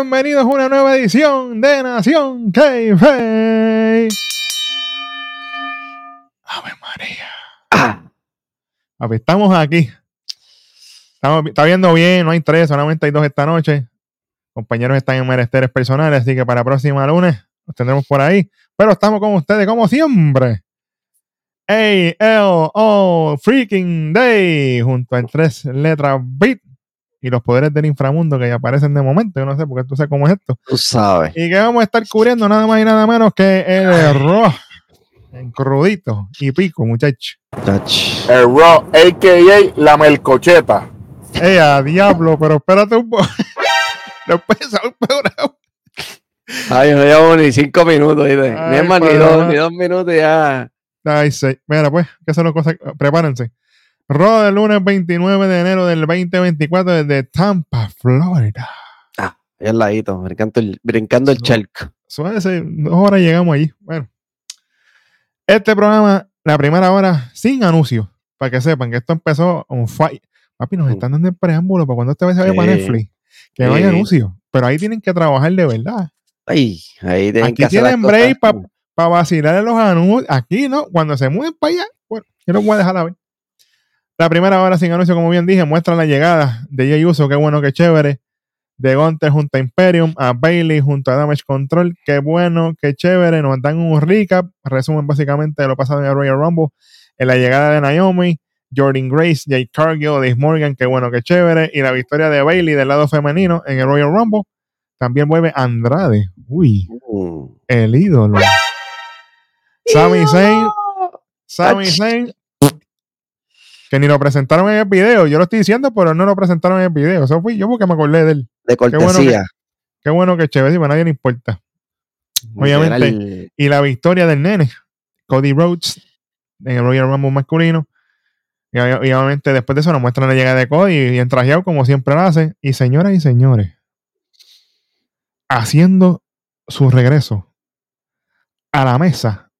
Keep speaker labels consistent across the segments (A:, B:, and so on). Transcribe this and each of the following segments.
A: bienvenidos a una nueva edición de Nación k Ave María. Ah. estamos aquí. Estamos, está viendo bien, no hay tres, solamente hay dos esta noche. Compañeros están en meresteres personales, así que para próxima lunes los tendremos por ahí. Pero estamos con ustedes como siempre. A-L-O Freaking Day junto a tres letras beat y los poderes del inframundo que ya aparecen de momento. Yo no sé porque tú sabes cómo es esto.
B: Tú sabes.
A: Y que vamos a estar cubriendo nada más y nada menos que el error en crudito y pico, muchachos.
C: El Raw, a.k.a. la melcocheta.
A: ¡Eh, a diablo! Pero espérate un poco. Después un programa.
B: Ay, no llevamos ni cinco minutos, ¿viste? ni más, ni dos, ni dos minutos ya.
A: Ay, sí. Mira, pues, que son las cosas. Prepárense. Raw del lunes 29 de enero del 2024 desde Tampa, Florida.
B: Ah, ahí al ladito, brincando el, brincando el chalk.
A: dos horas llegamos allí. Bueno, este programa, la primera hora, sin anuncio, para que sepan que esto empezó un fight. Papi, nos están dando el preámbulo para cuando este se vaya para Netflix. Que no hay anuncio. Pero ahí tienen que trabajar de verdad.
B: Ahí, ahí tienen
A: Aquí tienen break para vacilar en los anuncios. Aquí, ¿no? Cuando se mueven para allá, bueno, yo no voy a dejar a ver. La primera hora sin anuncio, como bien dije, muestra la llegada de Jay Uso, qué bueno, qué chévere. De Gunter junto a Imperium, a Bailey junto a Damage Control, qué bueno, qué chévere. Nos dan un recap, resumen básicamente de lo pasado en el Royal Rumble. En la llegada de Naomi, Jordan Grace, Jay Cargill, Dave Morgan, qué bueno, qué chévere. Y la victoria de Bailey del lado femenino en el Royal Rumble. También vuelve Andrade. Uy, uh. el ídolo. Sami Zayn. Sami Zayn que ni lo presentaron en el video. Yo lo estoy diciendo, pero no lo presentaron en el video. Eso fui yo porque me acordé de él.
B: De cortesía.
A: Qué bueno que, qué chévere, a nadie le importa. Obviamente. Y la victoria del nene, Cody Rhodes, en el Royal Rumble masculino. Y, obviamente después de eso nos muestran la llegada de Cody y en trajeado como siempre lo hace. Y señoras y señores, haciendo su regreso a la mesa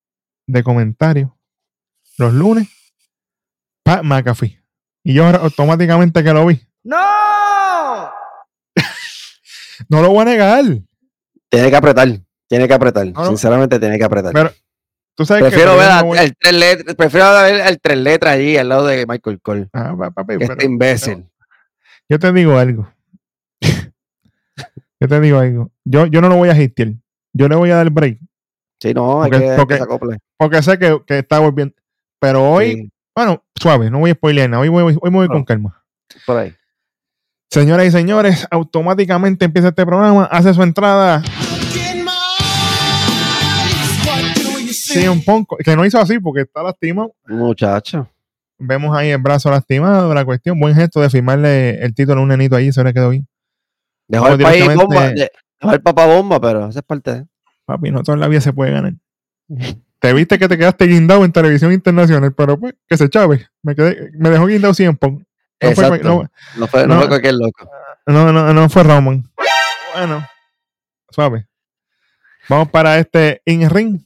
A: de comentarios los lunes Pat McAfee. Y yo automáticamente que lo vi.
B: ¡No!
A: no lo voy a negar.
B: Tiene que apretar. Tiene que apretar. Sinceramente, tiene que apretar.
A: Pero, tú sabes
B: prefiero ver el tres letras, prefiero ver el tres letras allí al lado de Michael Cole. Ah, papi, este imbécil.
A: yo te digo algo. yo te digo algo. Yo, yo no lo voy a asistir. Yo le voy a dar break.
B: Sí, no, hay que, porque, que
A: porque sé que, que está volviendo. Pero hoy, bueno, suave, no voy a spoilear nada. Hoy, voy, hoy me voy con calma.
B: Por ahí.
A: Señoras y señores, automáticamente empieza este programa, hace su entrada. Sí, un poco, que no hizo así porque está lastimado.
B: Muchacho.
A: Vemos ahí el brazo lastimado, la cuestión, buen gesto de firmarle el título a un nenito ahí, se le quedó bien.
B: Dejó el país bomba, dejó el papá bomba, pero esa es parte de.
A: Papi, no todo en la vida se puede ganar. te viste que te quedaste guindado en televisión internacional, pero pues, que se chave. Me, quedé, me dejó guindado siempre. No
B: fue, no, no, fue, no, fue cualquier loco.
A: No, no, no fue Roman. Bueno, suave. Vamos para este in-ring.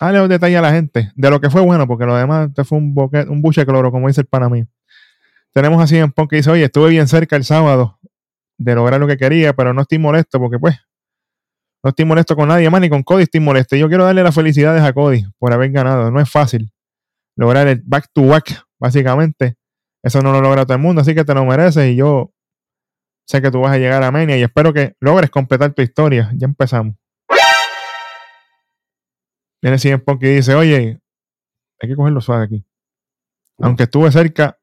A: Dale un detalle a la gente de lo que fue bueno, porque lo demás este fue un, boquete, un buche cloro, como dice el pana mío. Tenemos así en Punk que dice, oye, estuve bien cerca el sábado de lograr lo que quería, pero no estoy molesto porque pues no estoy molesto con nadie más, ni con Cody estoy molesto. Yo quiero darle las felicidades a Cody por haber ganado. No es fácil lograr el back to back, básicamente. Eso no lo logra todo el mundo, así que te lo mereces y yo sé que tú vas a llegar a Mania y espero que logres completar tu historia. Ya empezamos. Viene CM Punk y dice, oye, hay que cogerlo suave aquí. Aunque estuve cerca,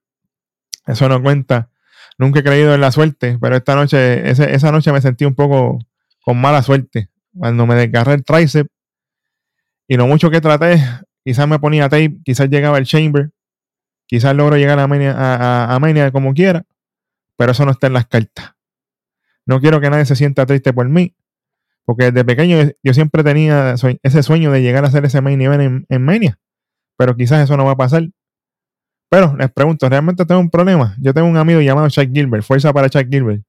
A: eso no cuenta. Nunca he creído en la suerte, pero esta noche, esa noche me sentí un poco con mala suerte. Cuando me desgarré el tricep y lo mucho que traté, quizás me ponía tape, quizás llegaba el chamber, quizás logro llegar a Mania, a, como quiera, pero eso no está en las cartas. No quiero que nadie se sienta triste por mí, porque desde pequeño yo siempre tenía ese sueño de llegar a hacer ese main event en, en Mania, pero quizás eso no va a pasar. Pero les pregunto, ¿realmente tengo un problema? Yo tengo un amigo llamado Chuck Gilbert, fuerza para Chuck Gilbert,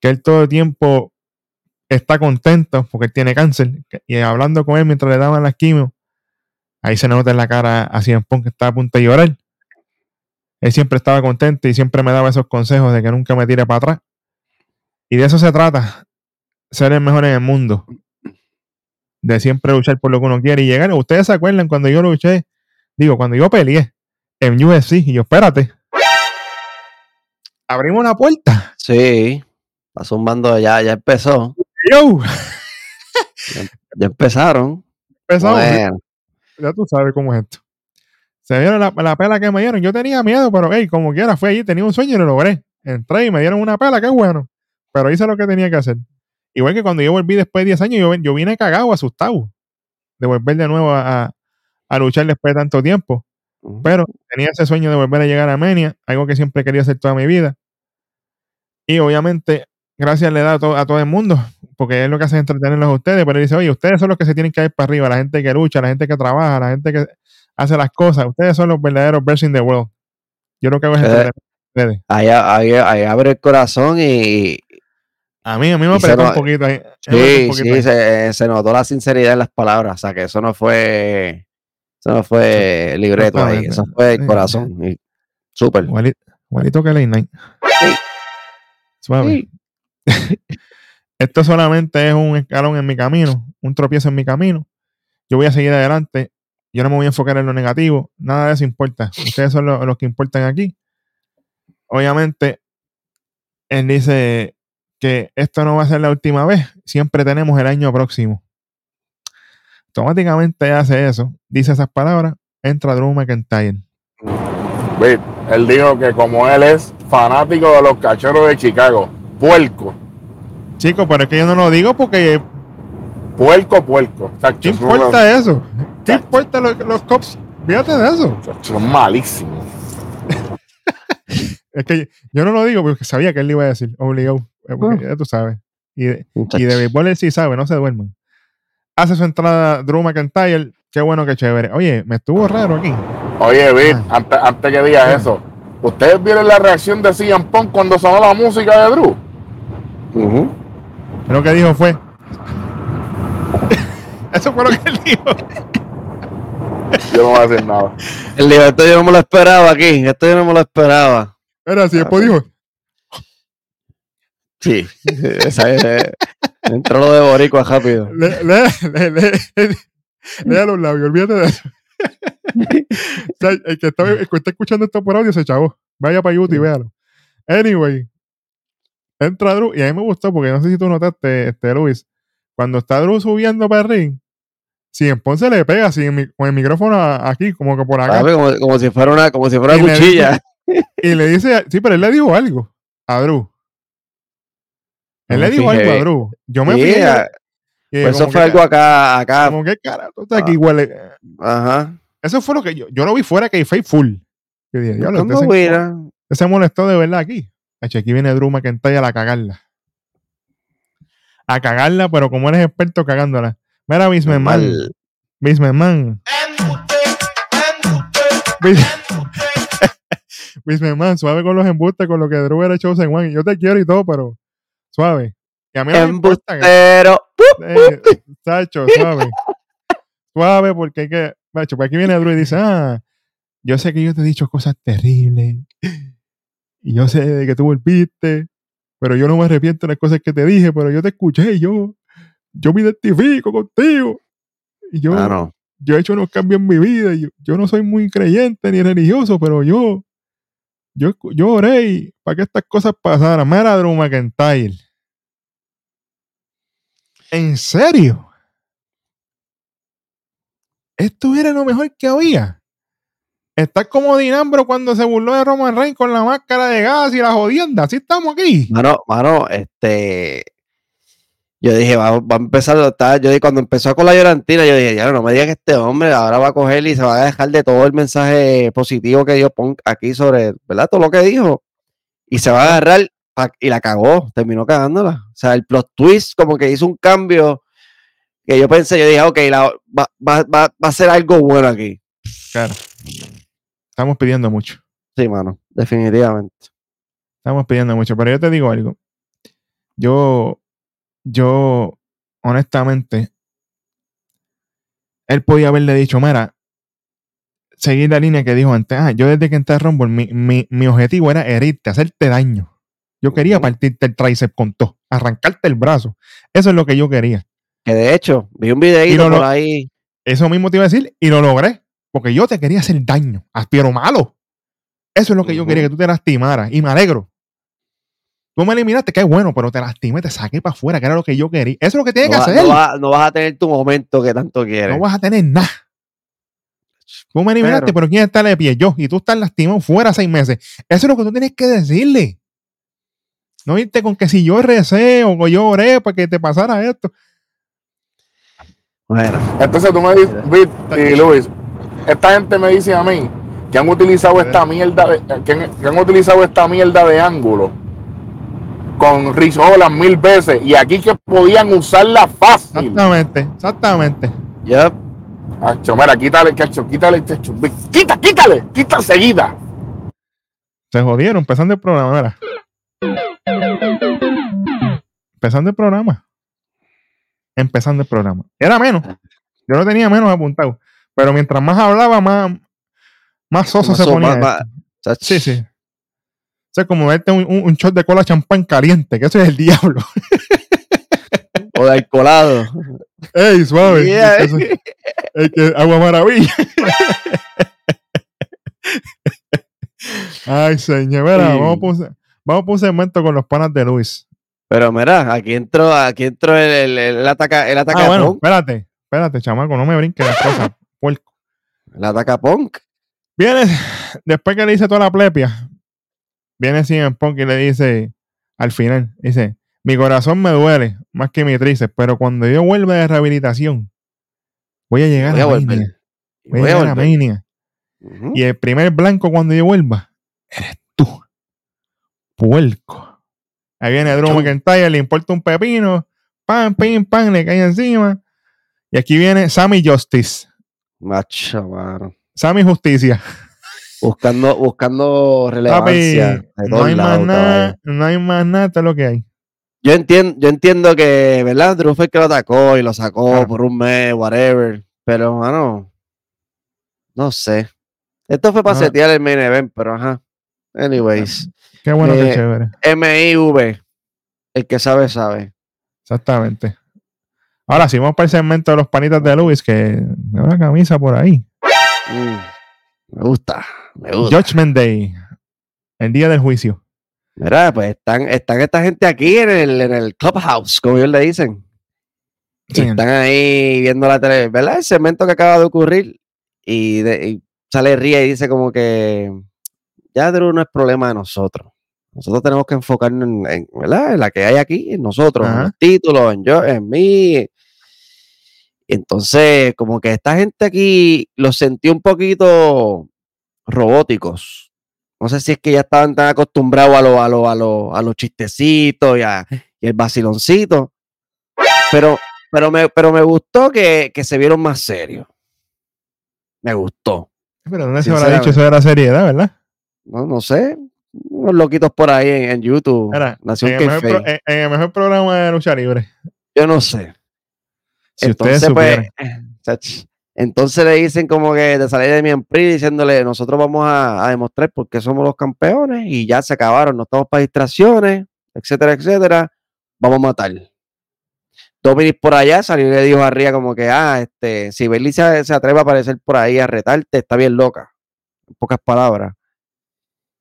A: que él todo el tiempo está contento porque él tiene cáncer. Y hablando con él mientras le daban la quimio, ahí se nota en la cara así en Punk que estaba a punto de llorar. Él siempre estaba contento y siempre me daba esos consejos de que nunca me tire para atrás. Y de eso se trata. ser el mejor en el mundo. De siempre luchar por lo que uno quiere y llegar. Ustedes se acuerdan cuando yo luché, digo, cuando yo peleé en UFC y yo, espérate. Abrimos una puerta.
B: Sí. Pasó un mando, ya, ya empezó. Ya, empezaron.
A: Empezaron. Ya tú sabes cómo es esto. Se vieron la, la, pela que me dieron. Yo tenía miedo, pero hey, como quiera, fue allí, tenía un sueño y lo logré. Entré y me dieron una pela, qué bueno. Pero hice lo que tenía que hacer. Igual que cuando yo volví después de 10 años, yo, yo vine cagado, asustado, de volver de nuevo a, a luchar después de tanto tiempo. Pero tenía ese sueño de volver a llegar a Armenia, algo que siempre quería hacer toda mi vida. Y obviamente, gracias le da a, a todo el mundo, porque es lo que hace entretenerlos a ustedes. Pero dice, oye, ustedes son los que se tienen que ir para arriba, la gente que lucha, la gente que trabaja, la gente que hace las cosas. Ustedes son los verdaderos best in the world. Yo lo que hago es
B: eh, ustedes. Ahí, ahí, abre el corazón y,
A: a mí, a mí me apretó un poquito ahí.
B: Sí, sí, Se, se, notó la sinceridad en las palabras. O sea, que eso no fue eso no fue libreto ahí, eso fue el corazón. Súper.
A: Igualito, que Late Night. Suave. Esto solamente es un escalón en mi camino, un tropiezo en mi camino. Yo voy a seguir adelante. Yo no me voy a enfocar en lo negativo. Nada de eso importa. Ustedes son los, los que importan aquí. Obviamente, él dice que esto no va a ser la última vez. Siempre tenemos el año próximo automáticamente hace eso, dice esas palabras, entra Drew McIntyre.
C: Él dijo que como él es fanático de los cachorros de Chicago, puerco.
A: Chico, pero es que yo no lo digo porque.
C: Puerco, puerco.
A: ¿Qué importa eso? ¿Qué importa los, los cops? Fíjate de eso.
C: Son malísimos.
A: es que yo no lo digo porque sabía que él le iba a decir, obligado. Eh, porque ah. ya tú sabes. Y de, y de béisbol él sí sabe, no se duerman hace su entrada Drew McIntyre. Qué bueno, qué chévere. Oye, me estuvo raro aquí.
C: Oye, Vic, ah. antes, que digas eso, ¿ustedes vieron la reacción de CM Punk cuando sonó la música de Drew?
A: Lo que dijo fue. eso fue lo que él dijo.
C: yo no voy a decir nada.
B: El dijo, esto yo no me lo esperaba aquí. Esto yo no me lo esperaba.
A: Era así, después dijo.
B: Sí, esa es, entró lo de Boricua rápido. Lea,
A: los labios, olvídate de eso. el, que está, escuchando esto por audio se chavó. Vaya para YouTube y véalo. Anyway, entra Drew y a mí me gustó porque no sé si tú notaste, este, Luis, cuando está Drew subiendo para el ring, si en Ponce le pega así con el micrófono aquí, como que por acá.
B: Como, si fuera una, como si fuera una cuchilla.
A: y le dice, sí, pero él le dijo algo a Drew. Él le dijo algo a Drew. Yo me fui.
B: Pues eso fue algo acá, acá.
A: Como que cara, tú estás aquí huele.
B: Ajá.
A: Eso fue lo que yo, yo lo vi fuera que fue full. Yo dije, yo lo se, se molestó de verdad aquí. Aquí viene Drew McIntyre a cagarla. A cagarla, pero como eres experto cagándola. Mira, Bismerman. Bismerman. Bismerman, suave con los embustes, con lo que Drew era Chosen One. Yo te quiero y todo, pero Suave.
B: Y a mí no me Pero.
A: Eh, suave. suave, porque hay que. Macho, pues aquí viene Drew y dice: Ah, yo sé que yo te he dicho cosas terribles. Y yo sé que tú volviste. Pero yo no me arrepiento de las cosas que te dije. Pero yo te escuché y yo. Yo me identifico contigo. Y yo. Yo he hecho unos cambios en mi vida. Yo, yo no soy muy creyente ni religioso, pero yo yo, yo oré para que estas cosas pasaran. Mira, Drew McIntyre. ¿En serio? Esto era lo mejor que había. Está como Dinambro cuando se burló de Roman Reigns con la máscara de gas y la jodienda. Así estamos aquí.
B: Mano, mano, este. Yo dije, va, a empezar a estar. Yo dije, cuando empezó con la llorantina, yo dije, ya no me digas que este hombre ahora va a coger y se va a dejar de todo el mensaje positivo que dio aquí sobre, ¿verdad? Todo lo que dijo. Y se va a agarrar y la cagó, terminó cagándola. O sea, el plot twist como que hizo un cambio que yo pensé, yo dije, ok, va, va, va, a ser algo bueno aquí.
A: Claro. Estamos pidiendo mucho.
B: Sí, mano, definitivamente.
A: Estamos pidiendo mucho, pero yo te digo algo. Yo yo, honestamente, él podía haberle dicho, mira, seguir la línea que dijo antes. Ah, yo desde que entré a Rumble, mi, mi, objetivo era herirte, hacerte daño. Yo quería partirte el tríceps con todo, arrancarte el brazo. Eso es lo que yo quería.
B: Que de hecho, vi un por ahí.
A: Eso mismo te iba a decir y lo logré. Porque yo te quería hacer daño, pero malo. Eso es lo que yo quería, que tú te lastimaras. Y me alegro. Tú me eliminaste, qué bueno, pero te lastimé, te saqué para afuera, que era lo que yo quería. Eso es lo que tienes
B: No,
A: que
B: va-
A: hacer.
B: no va- no vas a tener tu momento que tanto quieres.
A: No vas a tener nada. Tú me eliminaste,
B: Pero-
A: pero, ¿quién está de pie? Yo. Y tú estás lastimado fuera seis meses. Eso es lo que tú tienes que decirle. No irte con que si yo recé o yo oré para que te pasara esto.
B: Bueno,
C: Entonces tú me dices, Luis, esta gente me dice a mí que han utilizado esta mierda de, que han, que han utilizado esta mierda de ángulo con Holland mil veces y aquí que podían usarla fácil.
A: Exactamente, exactamente.
B: ya.
C: Acho, mira, quítale, cacho, quítale, cacho, quita, quítale, quita enseguida.
A: Se jodieron empezando el programa. mira. Empezando el programa. Empezando el programa. Era menos. Yo no tenía menos apuntado. Pero mientras más hablaba, más, más soso se ponía.
B: más- más-
A: Sí, sí. O sea, como verte un, un- un shot de cola champán caliente, que eso es el diablo.
B: O de alcoholado.
A: ¡Ey, suave!
B: Yeah.
A: Eso- es que agua maravilla. Ay, señor, mira,
B: Sí.
A: vamos, un- vamos por un segmento con los panas de Luis.
B: Pero mira, aquí entró, aquí entró el, el, el ataca, el ataca
A: Ah, bueno, espérate, espérate, chamaco, no me brinques las cosas. Puerco.
B: El ataca punk.
A: Viene, después que le dice toda la plepia, viene CM Punk y le dice, al final, dice, mi corazón me duele más que mi tríceps, pero cuando yo vuelva de rehabilitación, voy a llegar
B: Voy a
A: a. Mania.
B: Y
A: Voy a
B: voy a
A: llegar a. Mania.
B: Ujú.
A: Y el primer blanco cuando yo vuelva, eres tú. Puerco. Ahí viene Drew. McIntyre, le importa un pepino, pam, pim, pam, le cae encima. Y aquí viene Sammy Justice.
B: Macho, mano.
A: Sammy Justicia.
B: Buscando, buscando
A: Papi,
B: relevancia.
A: no hay más nada, no hay más nada, esto es lo que hay.
B: Yo entiendo, yo entiendo que, ¿verdad? Drew fue el que lo atacó y lo sacó
A: Claro.
B: por un mes, whatever. Pero, mano, no sé. Esto fue para
A: Ajá.
B: setear el main event, pero ajá. Anyways,
A: Qué bueno, qué
B: Eh,
A: chévere.
B: MIV, el que sabe, sabe.
A: Exactamente. Ahora, si vamos para el segmento de los panitas de Luis, que me una camisa por ahí.
B: Mm, me gusta, me gusta.
A: Judgment Day. El día del juicio.
B: Mira, pues están, están esta gente aquí en el, en el clubhouse, como ellos le dicen.
A: Sí.
B: están ahí viendo la tele, ¿verdad? El segmento que acaba de ocurrir y, de- y sale ríe y dice como que ya Drew no es problema de nosotros. Nosotros tenemos que enfocarnos en, en, ¿verdad? en la que hay aquí, en nosotros, en los títulos, en yo, en mí. Entonces, como que esta gente aquí los sentí un poquito robóticos. No sé si es que ya estaban tan acostumbrados a, lo- a, lo- a, lo- a los chistecitos y, a- y el vaciloncito. Pero, pero, me, pero me gustó que, que se vieron más serios. Me gustó.
A: Pero ¿dónde se habrá dicho eso de la seriedad, verdad?
B: No, no sé. Unos loquitos por ahí en, en YouTube. Nación
A: en, el mejor
B: Kayfabe.
A: pro- en- en el mejor programa de lucha libre.
B: Yo no sé.
A: Si
B: entonces, pues, chach, entonces le dicen como que de salir de mi Prix diciéndole, nosotros vamos a, a demostrar por qué somos los campeones y ya se acabaron, no estamos para distracciones, etcétera, etcétera. Vamos a matar. Dominic por allá salió y le dijo a Ria como que, ah, este, si Bailey se, se atreve a aparecer por ahí a retarte, está bien loca. En pocas palabras.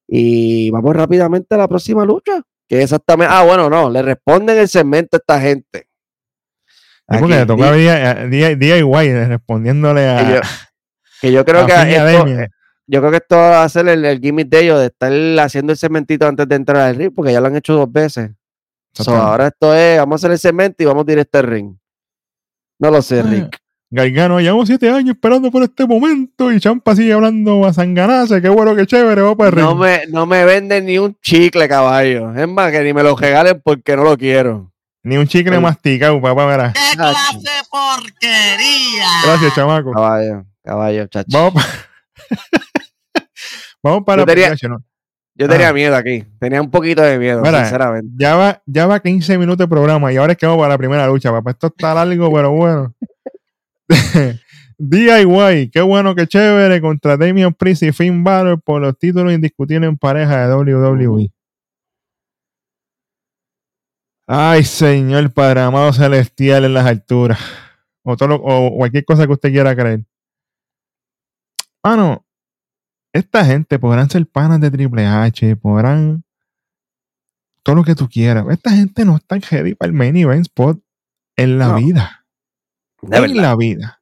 B: Y vamos rápidamente a la próxima lucha. Que exactamente, ah, bueno, no, le responden el segmento a esta gente.
A: Sí, porque le tocaba
B: di-
A: día, día, día igual respondiéndole
B: que
A: a,
B: yo, que yo creo
A: a
B: que
A: a
B: esto, eh, yo creo que esto va a ser el, el gimmick de ellos de estar haciendo el cementito antes de entrar al ring, porque ya lo han hecho dos veces. So, ahora esto es, vamos a hacer el cemento y vamos directo al ring. No lo sé,
A: Ah,
B: Rick.
A: Gargano, llevamos siete años esperando por este momento y Champa sigue hablando a sanganase, qué bueno, qué chévere, va para el
B: No
A: ring.
B: me, no me venden ni un chicle, caballo. Es más, que ni me lo regalen porque no lo quiero.
A: Ni un chicle masticado, papá, verá.
D: ¡Qué clase de porquería!
A: Gracias, chamaco.
B: Caballo, caballo, chacho.
A: Vamos para... Vamos para
B: Yo tenía-
A: ¿no?
B: Yo tenía
A: Ah.
B: miedo aquí. Tenía un poquito de miedo,
A: Mira,
B: sinceramente.
A: Ya va, ya va 15 minutos de programa y ahora es que vamos para la primera lucha, papá. Esto está largo, pero bueno. DIY, qué bueno, qué chévere, contra Damian Priest y Finn Balor por los títulos indiscutibles en pareja de WWE. Ay, Señor Padre amado celestial en las alturas. O, todo lo- o cualquier cosa que usted quiera creer. Mano, esta gente podrán ser panas de Triple H, podrán todo lo que tú quieras. Esta gente no está ready para el main event spot en la
B: No,
A: vida.
B: De
A: en
B: verdad.
A: la vida.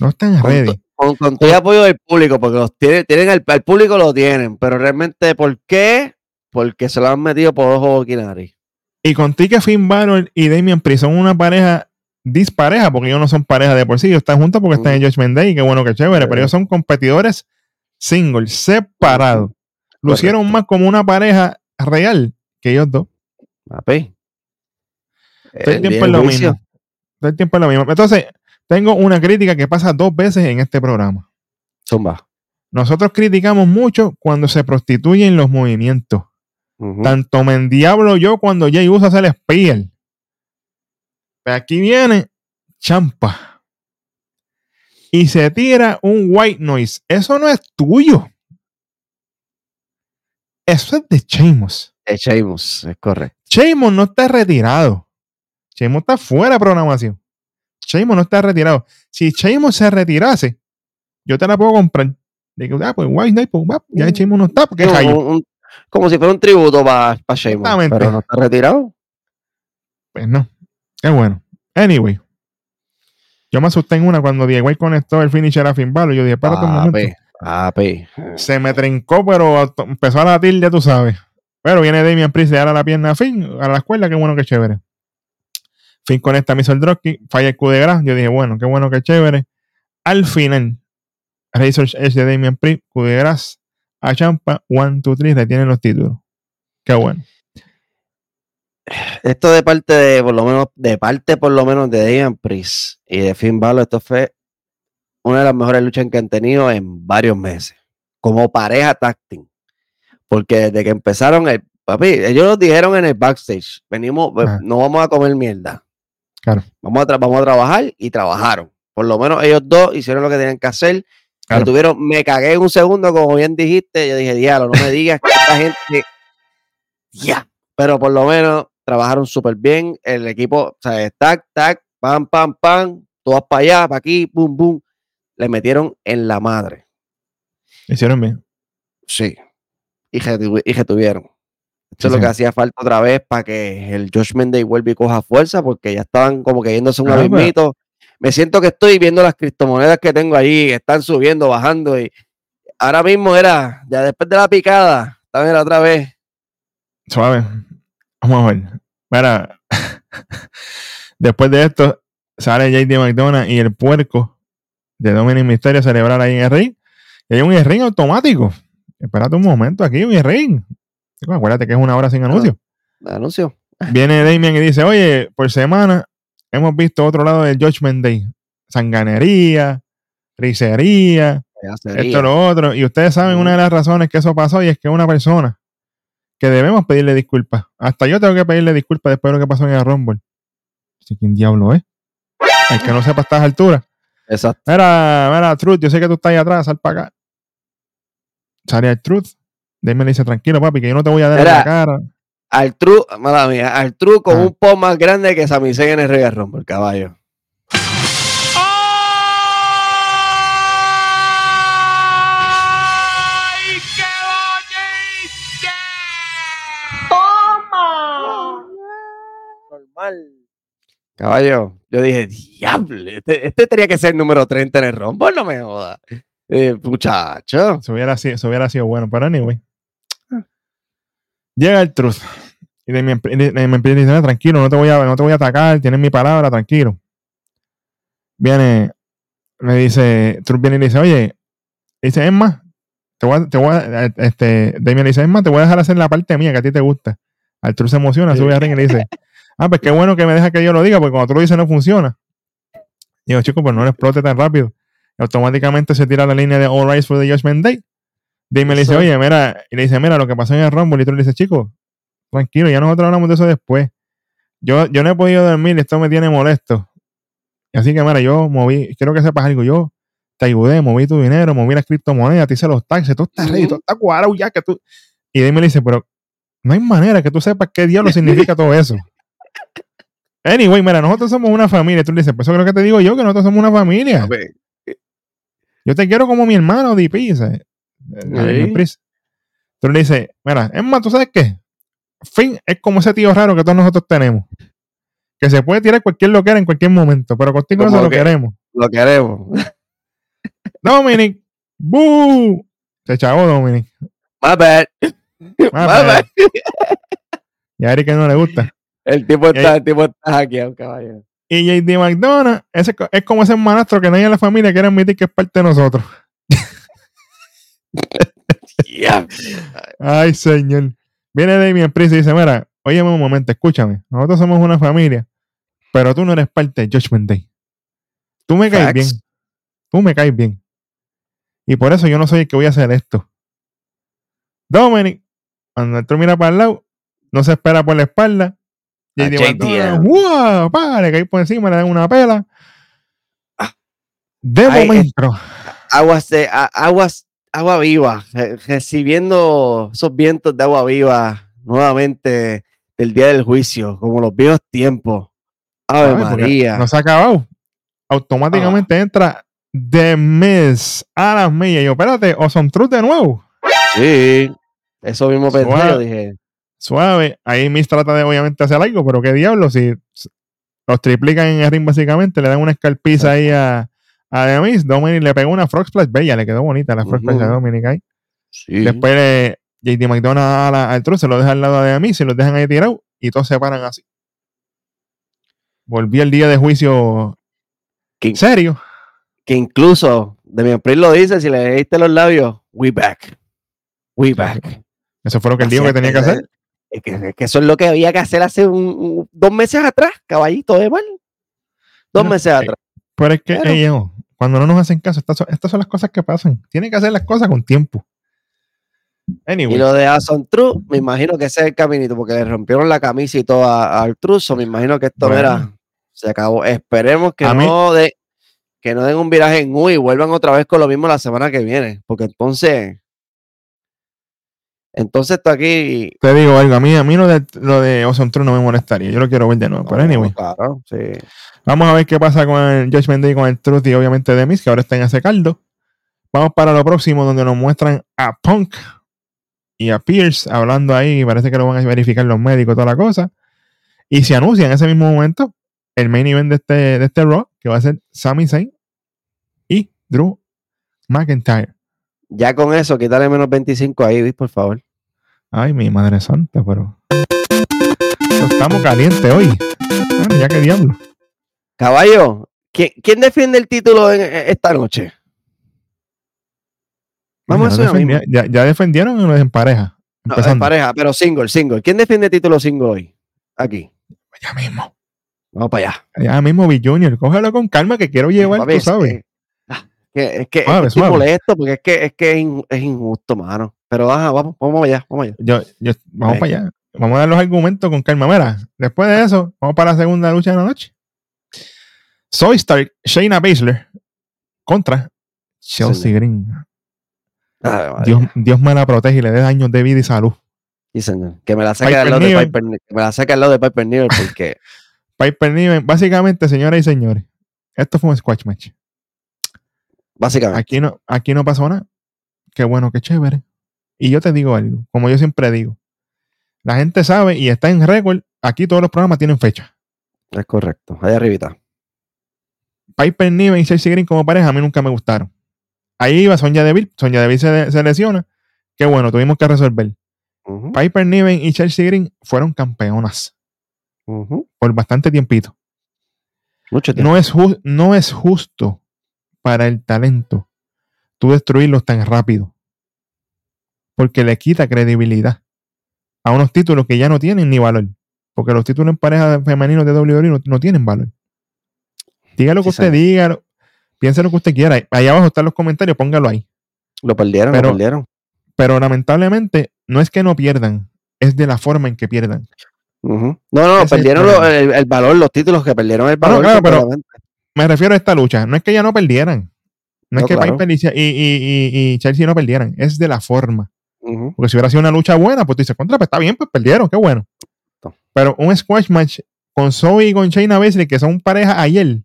A: No están
B: Con,
A: ready.
B: con- con todo el apoyo del público, porque los tienen, tienen el, el público lo tienen, pero realmente, ¿por qué? Porque se lo han metido por ojo boquinari.
A: Y con ti que Finn Balor y Damian Priest son una pareja dispareja, porque ellos no son pareja de por sí, ellos están juntos porque están en Judgment Day, y qué bueno que chévere, pero
B: Sí.
A: ellos son competidores singles, separados. Lucieron
B: Correcto.
A: más como una pareja real que ellos dos.
B: Papi.
A: Todo el tiempo es lo
B: juicio,
A: mismo. Todo el tiempo es lo mismo. Entonces, tengo una crítica que pasa dos veces en este programa.
B: Zumba.
A: Nosotros criticamos mucho cuando se prostituyen los movimientos. Tanto Mendiablo yo cuando Jay usa hacer el spear. Pero aquí viene Champa. Y se tira un white noise. Eso no es tuyo. Eso es de Sheamus.
B: Eh, Sheamus, es correcto.
A: Sheamus no está retirado. Sheamus está fuera de programación. Sheamus no está retirado. Si Sheamus se retirase, yo te la puedo comprar. Digo, ah, pues white noise, pues, ya Sheamus no está porque
B: un- como si fuera un tributo para Sheamus,
A: Exactamente.
B: pero no está retirado.
A: Pues no. Qué bueno. Anyway. Yo me asusté en una cuando Diego conectó el finisher a Finn Balor. Yo dije, espérate un momento. Se me trincó, pero empezó a latir, ya tú sabes. Pero viene Damian Priest, le da la pierna a Finn, a la escuela, qué bueno que chévere. Finn conecta a Mr. Drocky, falla el Q de Gras. Yo dije, bueno, qué bueno que chévere. Al final, Razor Edge de Damian Priest, Q de Gras, a Champa, 1, 2, 3, retienen los títulos. Qué bueno.
B: Esto de parte de, por lo menos, de parte por lo menos de Damian Priest y de Finn Balor, esto fue una de las mejores luchas que han tenido en varios meses. Como pareja team. Porque desde que empezaron, el, papi, ellos nos dijeron en el backstage, venimos,
A: Ajá.
B: no vamos a comer mierda.
A: Claro.
B: Vamos a, vamos a trabajar y trabajaron. Por lo menos ellos dos hicieron lo que tenían que hacer.
A: Claro.
B: Me tuvieron, me cagué en un segundo, como bien dijiste. Yo dije, diablo, no me digas que esta gente. Ya. Pero por lo menos trabajaron súper bien. El equipo, o sea, tac, tac, pam, pam, pam, todas para allá, para aquí, boom, boom. Le metieron en la madre.
A: Hicieron bien.
B: Sí. Y, y retuvieron.
A: Sí,
B: Esto es lo que hacía falta otra vez para que el Judgment Day vuelva y coja fuerza, porque ya estaban como que yéndose un
A: Ah, pero-
B: abismito. Me siento que estoy viendo las criptomonedas que tengo allí, que están subiendo, bajando. Y ahora mismo era, ya después de la picada, también otra vez.
A: Suave. Vamos a ver. Mira, después de esto, sale JD McDonough y el puerco de Dominic Mysterio a celebrar ahí en el ring. Y hay un ring automático. Espérate un momento aquí, un ring. Acuérdate que es una hora sin anuncio.
B: Anuncio.
A: Viene Damian y dice, oye, por semana hemos visto otro lado del Judgment Day. Sanganería, ricería,
B: Ya sería.
A: esto lo otro. Y ustedes saben una de las razones que eso pasó y es que una persona que debemos pedirle disculpas. Hasta yo tengo que pedirle disculpas después de lo que pasó en el Rumble. Así quién diablo es. El que no sepa a estas alturas.
B: Exacto.
A: Mira, mira, Truth, yo sé que tú estás ahí atrás, sal para acá. Sale el Truth. Dame le dice, tranquilo, papi, que yo no te voy a dar en la cara.
B: Al True, mala mía, al True con
A: Ah.
B: un pop más grande que Sami Zayn en el Royal Rumble, caballo. Normal. Caballo, yo dije, diable, este, este tenía que ser el número 30 en el Rumble, no me jodas. Eh, muchacho.
A: Eso hubiera, sido, eso hubiera sido bueno, pero anyway. Llega el Truth. Y de mi, de- de mi empresa dice, "No, tranquilo, no te, voy a, no te voy a atacar, tienes mi palabra, tranquilo. Viene, le dice, Truth viene y le dice, oye, dice, es más, te voy a, te voy a- eh, este, Damian le dice, es más, te voy a dejar hacer la parte mía que a ti te gusta. Al Truth se emociona, sube al ring y le dice, ah, pues qué bueno que me deja que yo lo diga, porque cuando tú lo dices no funciona. Y digo, chico, pues no le explote tan rápido. Y automáticamente se tira la línea de All Rise for the Judgment Day. Dime le dice, oye, mira, y le dice, mira, lo que pasó en el Rumble, y tú le dices, chico, tranquilo, ya nosotros hablamos de eso después. Yo, yo no he podido dormir, esto me tiene molesto. Así que, mira, yo moví, quiero que sepas algo, yo te ayudé, moví tu dinero, moví las criptomonedas, te hice los taxes, todo está ready,
B: Ujú.
A: todo está cuadrado ya que tú. Y Dime le dice, pero no hay manera que tú sepas qué diablo significa todo eso. Anyway, mira, nosotros somos una familia. Tú le dices, pues eso es lo que te digo yo, que nosotros somos una familia. Yo te quiero como mi hermano, DP. Eh. Tú le dices, mira, es más, ¿tú sabes qué? Finn es como ese tío raro que todos nosotros tenemos. Que se puede tirar cualquier loquera en cualquier momento, pero contigo se lo
B: que-
A: queremos.
B: Lo queremos.
A: Dominic, ¡bú! Se chavó Dominic.
B: My bad. My
A: Ah,
B: bad.
A: Y a Eric no le gusta.
B: El tipo está, el tipo está hackeado, caballero.
A: Y JD McDonough ese es como ese manastro que nadie en la familia quiere admitir que es parte de nosotros.
B: Ya.
A: Ay, señor. Viene Damien Priest y dice, mira, óyeme un momento, escúchame. Nosotros somos una familia, pero tú no eres parte de Judgment Day. Tú me caes
B: Facts.
A: bien. Tú me caes bien. Y por eso yo no soy el que voy a hacer esto. Dominic, cuando tú mira para el lado, no se espera por la espalda. McDonough, ¡guau! pa, le cae por encima, le dan una pela. De momento,
B: Aguas de, aguas, agua viva, re- recibiendo esos vientos de agua viva nuevamente del día del juicio, como los viejos tiempos. Ave
A: Ay,
B: María.
A: No se ha acabado. Automáticamente entra The Miz a las millas. Y yo, espérate, o son Truth de nuevo.
B: Sí, eso mismo pensé, yo dije.
A: Suave. Ahí Miz trata de obviamente hacer algo, pero qué diablo, si los triplican en el ring básicamente, le dan una escarpiza ahí a, a. Dominic le pegó una frog splash bella, le quedó bonita la frog splash
B: Ujú.
A: Dominic ahí.
B: Sí.
A: Después le- JD McDonald a al se lo deja al lado de The Miz y los dejan ahí tirados y todos se paran así. Volví el día de juicio
B: ¿Qué?
A: serio.
B: que incluso Demian Priest lo dice, si le leíste los labios, we back. We back.
A: Eso fue lo que él dijo que tenía que hacer.
B: Es que, es que eso es lo que había que hacer hace un, un- dos meses atrás, caballito de mal. Dos
A: No,
B: meses
A: eh,
B: atrás.
A: Pero es que,
B: Claro.
A: Cuando no nos hacen caso, estas son, estas son las cosas que pasan. Tienen que hacer las cosas con tiempo. Anyway,
B: Y lo de Ason True, me imagino que ese es el caminito, porque le rompieron la camisa y todo al Truso. Me imagino que esto
A: Bueno.
B: era, se acabó. Esperemos que
A: A mí-
B: no de, que no den un viraje en U y vuelvan otra vez con lo mismo la semana que viene, porque entonces, entonces esto aquí.
A: te digo algo. A mí, a mí lo de, lo de Awesome Truth no me molestaría. Yo lo quiero ver de nuevo. Pero
B: no,
A: anyway,
B: claro, sí.
A: vamos a ver qué pasa con el Judgment Day, con el Truth y obviamente Demis, que ahora está en ese caldo. Vamos para lo próximo, donde nos muestran a Punk y a Pierce hablando ahí. Parece que lo van a verificar los médicos, toda la cosa. Y se anuncia en ese mismo momento el main event de este, de este Raw, que va a ser Sami Zayn y Drew McIntyre.
B: Ya con eso, quítale menos 25 ahí, Luis, por favor.
A: Ay, mi madre santa, pero. Estamos calientes hoy. Bueno, ya que diablo.
B: Caballo, ¿quién, quién defiende el título en- en- esta noche? Vamos a
A: defendía- ya, ya defendieron en pareja.
B: No, en pareja, pero single, single. ¿Quién defiende el título single hoy? Aquí.
A: ya mismo.
B: Vamos para allá.
A: Ya mismo, B Junior. Cógelo con calma que quiero llevar,
B: Papi,
A: tú
B: es
A: sabes.
B: Que- que- es que, es que estoy molesto porque es que es, que es, in- es injusto, mano. Pero ajá, vamos, vamos allá, vamos allá.
A: Yo, yo, vamos para allá. Vamos a dar los argumentos con calma. Mira, después de eso, vamos para la segunda lucha de la noche. Soy Stark, Shayna Baszler contra Chelsea
B: Señor.
A: Green. Dios, Dios me la protege y le dé años de vida y salud.
B: Sí, señor. Que me la saque al lado de. Piper, que me la saque al lado de Piper Niven porque
A: Piper Niven, básicamente, señoras y señores, esto fue un squash match.
B: Básicamente.
A: Aquí no, aquí no pasó nada. Qué bueno, qué chévere. Y yo te digo algo, como yo siempre digo, la gente sabe y está en récord, aquí todos los programas tienen fecha.
B: Es correcto. Allá arribita.
A: Piper Niven y Chelsea Green como pareja a mí nunca me gustaron. Ahí iba Sonia Deville, Sonia Deville se, se lesiona. Qué bueno, tuvimos que resolver. Piper Niven y Chelsea Green fueron campeonas por bastante tiempito.
B: Mucho tiempo.
A: No es, no es justo para el talento tú destruirlos tan rápido. Porque le quita credibilidad a unos títulos que ya no tienen ni valor. Porque los títulos en pareja femeninos de WWE no, no tienen valor. Diga lo que
B: Sí,
A: usted diga, piense lo que usted quiera. Ahí abajo están los comentarios, póngalo ahí.
B: Lo perdieron,
A: Pero-
B: lo perdieron.
A: Pero lamentablemente no es que no pierdan, es de la forma en que pierdan.
B: No, no,
A: Ese es el
B: perdieron el, el valor, los títulos que perdieron el
A: no,
B: valor.
A: claro, pero-
B: completamente.
A: Me refiero a esta lucha. No es que ya no perdieran. No,
B: No,
A: es que
B: claro.
A: Piper y, y- y- y- Chelsea no perdieran. Es de la forma. Porque si hubiera sido una lucha buena, pues tú dices, contra, pues está bien, pues perdieron, qué bueno.
B: No.
A: Pero un squash match con Zoe y con Shayna Baszler, que son pareja ayer.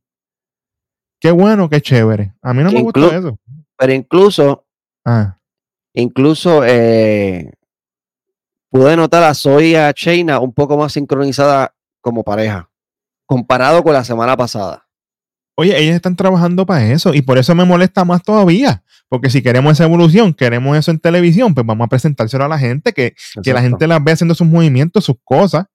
A: Qué bueno, qué chévere. A mí no me gustó
B: Inclu-
A: eso.
B: Pero incluso,
A: Ah,
B: incluso eh, pude notar a Zoe y a Shayna un poco más sincronizada como pareja, comparado con la semana pasada.
A: Oye, ellas están trabajando para eso y por eso me molesta más todavía. Porque si queremos esa evolución, queremos eso en televisión, pues vamos a presentárselo a la gente, que, que la gente las ve haciendo sus movimientos, sus cosas.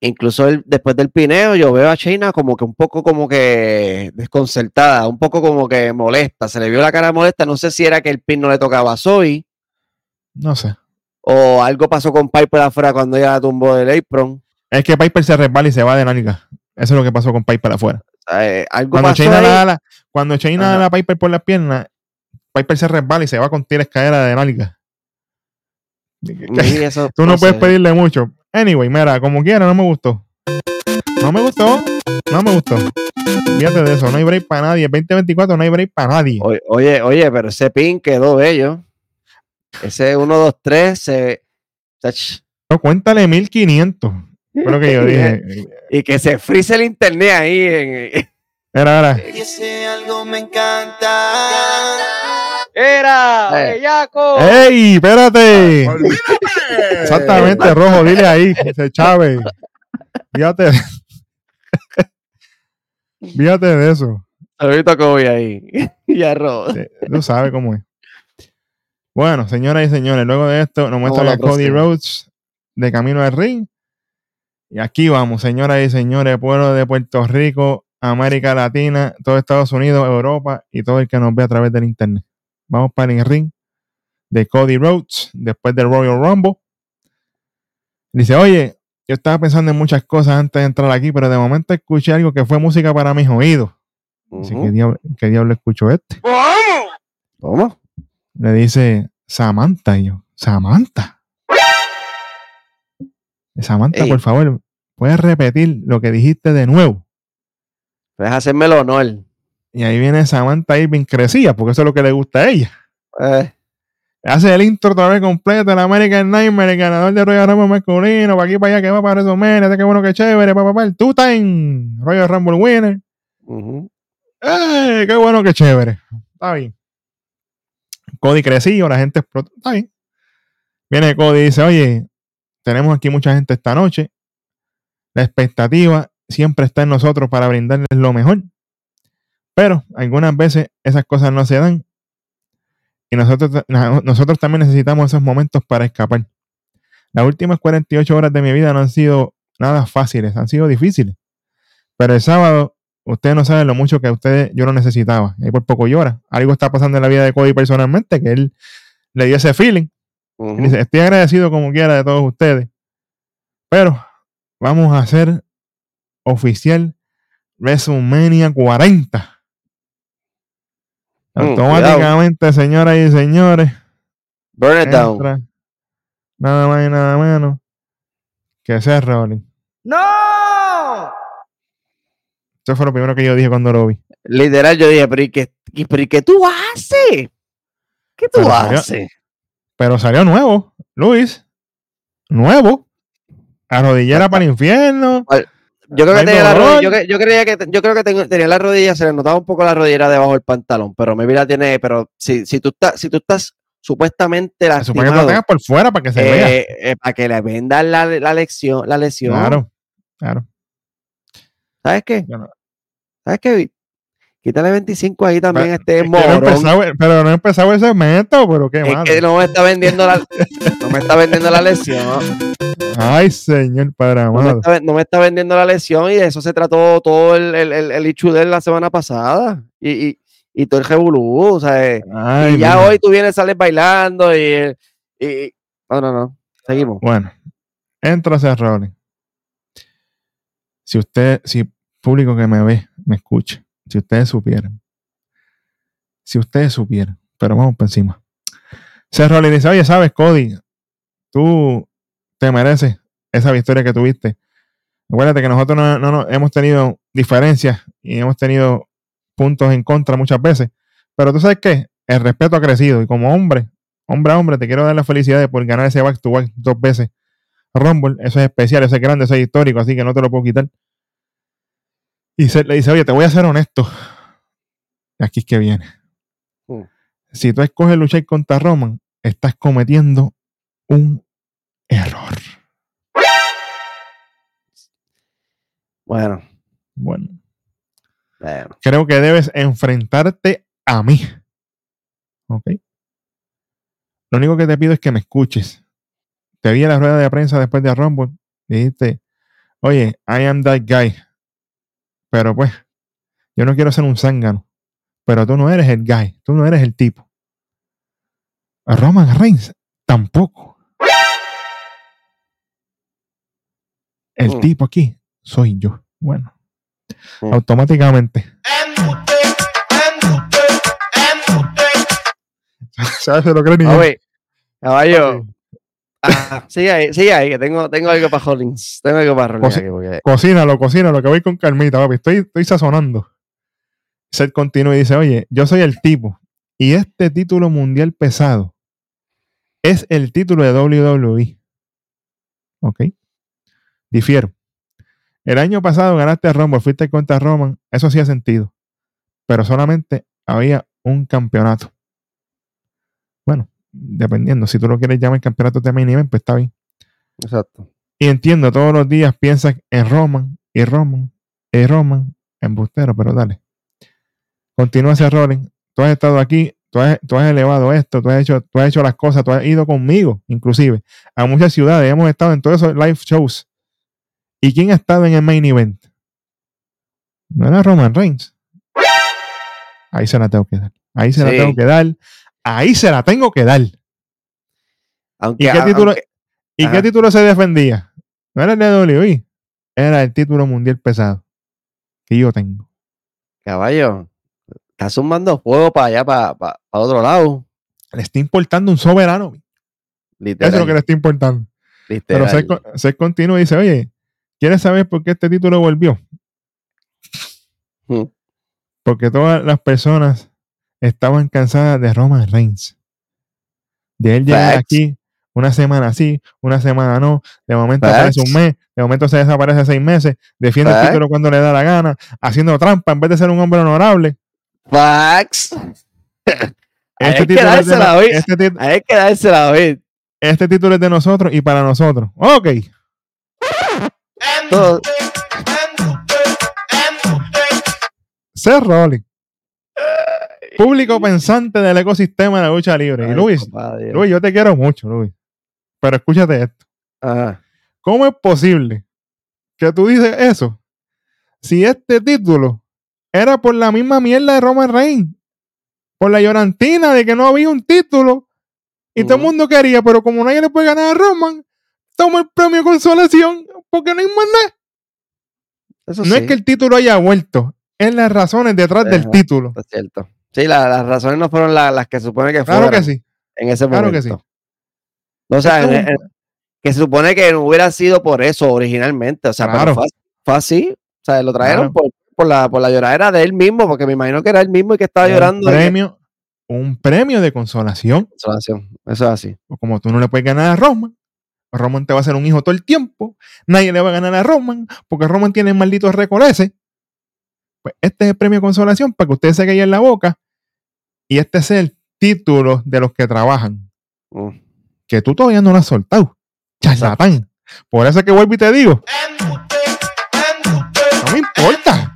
B: Incluso el- después del pineo, yo veo a Shayna como que un poco como que desconcertada, un poco como que molesta. Se le vio la cara molesta. No sé si era que el pin no le tocaba a Zoe
A: No sé.
B: o algo pasó con Piper afuera cuando ella la tumbó del apron.
A: Es que Piper se resbala y se va de nalga. Eso es lo que pasó con Piper afuera.
B: Eh, algo
A: Cuando
B: pasó ahí.
A: da la, cuando da la Piper por las piernas, Piper se resbala y se va con tira escalera de nalga.
B: Eso,
A: Tú no, puedes pedirle mucho. Anyway, mira, como quiera, no me gustó. No me gustó. No me gustó. Fíjate de eso, no hay break para nadie. 2024 no hay break para nadie.
B: Oye, oye, pero ese pin quedó bello. Ese 1, 2, 3 se.
A: No, cuéntale 1500. Fue lo que yo dije.
B: Y que se frise el internet ahí. En,
A: Era, era.
E: Y ese algo me encanta.
B: ¡Era!
A: Eh.
B: ¡Bellaco!
A: ¡Ey! ¡Espérate!
C: ¡Olvídate!
A: Exactamente, rojo, dile ahí, ese Chávez. Fíjate. Fíjate de eso.
B: Saludito a Kobe ahí. y arroz.
A: Eh, Tú sabes cómo es. Bueno, señoras y señores, luego de esto nos muestran
B: Vamos a
A: a
B: la
A: Cody. Rhodes de camino al ring. Y aquí vamos, señoras y señores, pueblo de Puerto Rico, América Latina, todo Estados Unidos, Europa y todo el que nos ve a través del internet. Vamos para el ring de Cody Rhodes después del Royal Rumble. Dice, oye, yo estaba pensando en muchas cosas antes de entrar aquí, pero de momento escuché algo que fue música para mis oídos. Dice,
B: Ujú.
A: ¿qué, diablo, ¿qué diablo escuchó este?
B: ¿Cómo?
A: Le dice Samantha. Y yo, Samantha. Samantha,
B: Ey.
A: por favor, puedes repetir lo que dijiste de nuevo.
B: Puedes hacerme el honor.
A: Y ahí viene Samantha Irving crecida, porque eso es lo que le gusta a ella.
B: Eh,
A: Hace el intro otra vez completo, el American Nightmare, el ganador de Royal Rumble masculino, para aquí, para allá, que va para WrestleMania, este que bueno, que chévere, papá, pa, el two-time Royal Rumble winner. ¡Ey! ¡Qué bueno, qué chévere! Está bien. Cody crecido, la gente explotó. Está bien. Viene Cody y dice, oye, tenemos aquí mucha gente esta noche. La expectativa siempre está en nosotros para brindarles lo mejor. Pero algunas veces esas cosas no se dan. Y nosotros, nosotros también necesitamos esos momentos para escapar. Las últimas 48 horas de mi vida no han sido nada fáciles, han sido difíciles. Pero el sábado ustedes no saben lo mucho que ustedes yo lo necesitaba. Y por poco llora. Algo está pasando en la vida de Cody personalmente, que él le dio ese feeling. Dice, estoy agradecido como quiera de todos ustedes. Pero vamos a hacer oficial WrestleMania 40.
B: Mm,
A: Automáticamente, señoras y señores,
B: Burn it down.
A: nada más y nada menos que Seth Rollins.
E: ¡No!
A: Eso fue lo primero que yo dije cuando lo vi.
B: Literal, yo dije, pero ¿y qué, y- pero ¿y qué tú haces? ¿Qué tú
A: Pero salió-
B: haces?
A: Pero salió nuevo, Luis. Nuevo. Arrodillera para el infierno.
B: Yo creo que tenía la rodilla, yo, cre- yo creía que yo creo que ten- tenía la rodilla, se le notaba un poco la rodillera debajo del pantalón, pero me la tiene, pero si, si tú estás, si tú estás supuestamente
A: Se supone que lo tengas por fuera para que se vea.
B: eh, eh, para que le vendan la, la lección, la lesión.
A: Claro, claro.
B: ¿Sabes qué? ¿Sabes qué? Quítale 25 ahí también a este
A: es no
B: morón.
A: pero no he empezado el segmento, pero qué
B: Es que no me está vendiendo la, no me está vendiendo la lesión.
A: Ay, señor padre
B: No me,
A: amado.
B: está, no me está vendiendo la lesión y de eso se trató todo el, el, el, el issue de él la semana pasada. Y, y, y todo el revolú, o sea, eh,
A: Ay,
B: y ya
A: mira.
B: hoy tú vienes, sales bailando y, y- no, no, no. Seguimos.
A: Bueno, entra Seth Rollins. Si usted, si público que me ve, me escucha, si ustedes supieran, si ustedes supieran, pero vamos por encima. Seth Rollins dice, oye, sabes, Cody, tú te mereces esa victoria que tuviste. Acuérdate que nosotros no, no- no- hemos tenido diferencias y hemos tenido puntos en contra muchas veces, pero tú sabes qué, el respeto ha crecido y como hombre, hombre a hombre, te quiero dar las felicidades por ganar ese back to back dos veces. Rumble, eso es especial, eso es grande, eso es histórico, así que no te lo puedo quitar. Y se, le dice, oye, te voy a ser honesto. Aquí es que viene.
B: Mm.
A: Si tú escoges luchar contra Roman, estás cometiendo un error.
B: Bueno,
A: Bueno,
B: bueno.
A: creo que debes enfrentarte a mí. ¿Ok? Lo único que te pido es que me escuches. Te vi en la rueda de prensa después de Rumble. Dijiste, oye, I am that guy. Pero pues, yo no quiero ser un zángano. Pero tú no eres el guy. Tú no eres el tipo. Roman Reigns tampoco. El
B: Mm.
A: tipo aquí soy yo. Bueno,
B: Mm.
A: automáticamente. ¿Sabes de lo que ni yo?
B: Caballo. Ah, sigue ahí, sigue ahí, que tengo, tengo algo para Hollins. Tengo algo para Rollins
A: Cosi-
B: aquí, porque-
A: Cocínalo, cocínalo, que voy con calmita, papi. Estoy, estoy sazonando. Seth continúa y dice, oye, yo soy el tipo. Y este título mundial pesado es el título de WWE. ¿Ok? Difiero. El año pasado ganaste a Rumble, fuiste contra Roman. Eso sí ha sentido. Pero solamente había un campeonato. Bueno, dependiendo. Si tú lo quieres llamar campeonato de main event, pues está bien.
B: Exacto.
A: Y entiendo, todos los días piensas en Roman y Roman y Roman, embustero, pero dale. Continúa ese Rollins. Tú has estado aquí, tú has, tú has elevado esto, tú has, hecho, tú has hecho las cosas, tú has ido conmigo, inclusive, a muchas ciudades. Hemos estado en todos esos live shows. ¿Y quién ha estado en el main event? No era Roman Reigns. Ahí se la tengo que dar. Ahí se la tengo que dar. Ahí se la tengo que dar.
B: Aunque,
A: ¿Y qué título,
B: aunque-
A: ¿y qué título se defendía? No era el de WWE, era el título mundial pesado que yo tengo.
B: caballo, está sumando fuego para allá, para, para, para otro lado.
A: Le está importando un soberano. Eso
B: Literal.
A: es lo que le está importando. Pero
B: literal.
A: Seth, con- Seth continúa y dice, oye, ¿quieres saber por qué este título volvió? Porque todas las personas estaban cansadas de Roman Reigns. De él llegar
B: Facts.
A: aquí una semana sí, una semana no, de momento
B: Facts.
A: aparece un mes, de momento se desaparece seis meses, defiende el título cuando le da la gana, haciendo trampa en vez de ser un hombre honorable.
B: Facts. Hay
A: Este
B: que
A: título, es de,
B: oí.
A: este,
B: que dársela, oír.
A: este título es de nosotros y para nosotros. Ok.
B: Todo-
A: Seth Rollins. Público pensante del ecosistema de la lucha libre.
B: Ay,
A: Luis. Luis, yo te quiero mucho, Luis. Pero escúchate esto.
B: Ajá.
A: ¿Cómo es posible que tú dices eso si este título era por la misma mierda de Roman Reigns? Por la llorantina de que no había un título y todo el mundo quería, pero como nadie le puede ganar a Roman, toma el premio de consolación porque no hay más nada.
B: Eso
A: No
B: sí,
A: es que el título haya vuelto, es las razones detrás del título.
B: es cierto. Sí, la- las razones no fueron la- las que supone que
A: Claro
B: fueron
A: que sí.
B: en ese
A: Claro
B: momento.
A: que sí.
B: O sea, en- en- que se supone que no hubiera sido por eso originalmente. O sea, pero
A: Claro.
B: fue, fue así. O sea, lo trajeron
A: Claro.
B: por, por la, por la lloradera de él mismo, porque me imagino que era él mismo y que estaba llorando.
A: premio, un premio de consolación.
B: Consolación. Eso es así.
A: O como tú no le puedes ganar a Roman, Roman te va a hacer un hijo todo el tiempo. Nadie le va a ganar a Roman porque Roman tiene maldito récord ese. Pues este es el premio de consolación para que ustedes se caigan en la boca. Y este es el título de los que trabajan.
B: Mm.
A: Que tú todavía no lo has soltado. Charlatán. Por eso es que vuelvo y te digo. No me importa.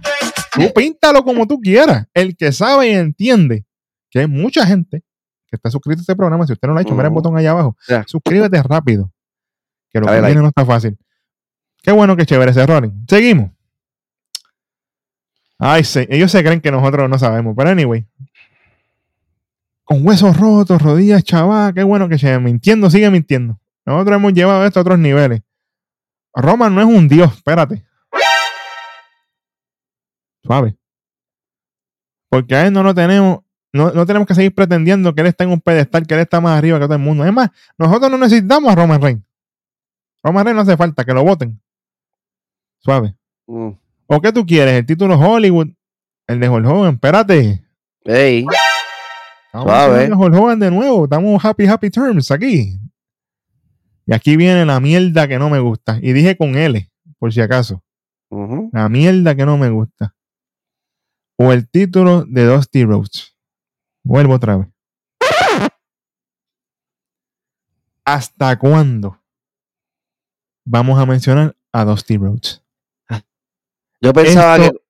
A: Tú píntalo como tú quieras. El que sabe y entiende que hay mucha gente que está suscrito a este programa. Si usted no lo ha hecho, mira el
B: Ujú.
A: botón allá abajo.
B: Ya.
A: Suscríbete rápido. Que lo que
B: like.
A: viene no está fácil. Qué bueno que chévere ese Rollins. Seguimos. Ay, sí, ellos se creen que nosotros no sabemos. Pero anyway. Con huesos rotos, rodillas chavadas. Qué bueno que sigue mintiendo, sigue mintiendo. Nosotros hemos llevado esto a otros niveles. Roman no es un dios, espérate. Suave. Porque a él no lo tenemos, no, no tenemos que seguir pretendiendo que él está en un pedestal, que él está más arriba que todo el mundo. Es más, nosotros no necesitamos a Roman Reigns. Roman Reigns no hace falta que lo voten. Suave.
B: Mm.
A: ¿O qué tú quieres? ¿El título Hollywood? El de Hulk Hogan, espérate.
B: Ey,
A: Hulk Hogan de nuevo. Estamos happy, happy terms aquí. Y aquí viene la mierda que no me gusta. Y dije con L, por si acaso. La mierda que no me gusta. o el título de Dusty Rhodes? Vuelvo otra vez. ¿Hasta cuándo vamos a mencionar a Dusty Rhodes?
B: Yo pensaba
A: Esto-
B: que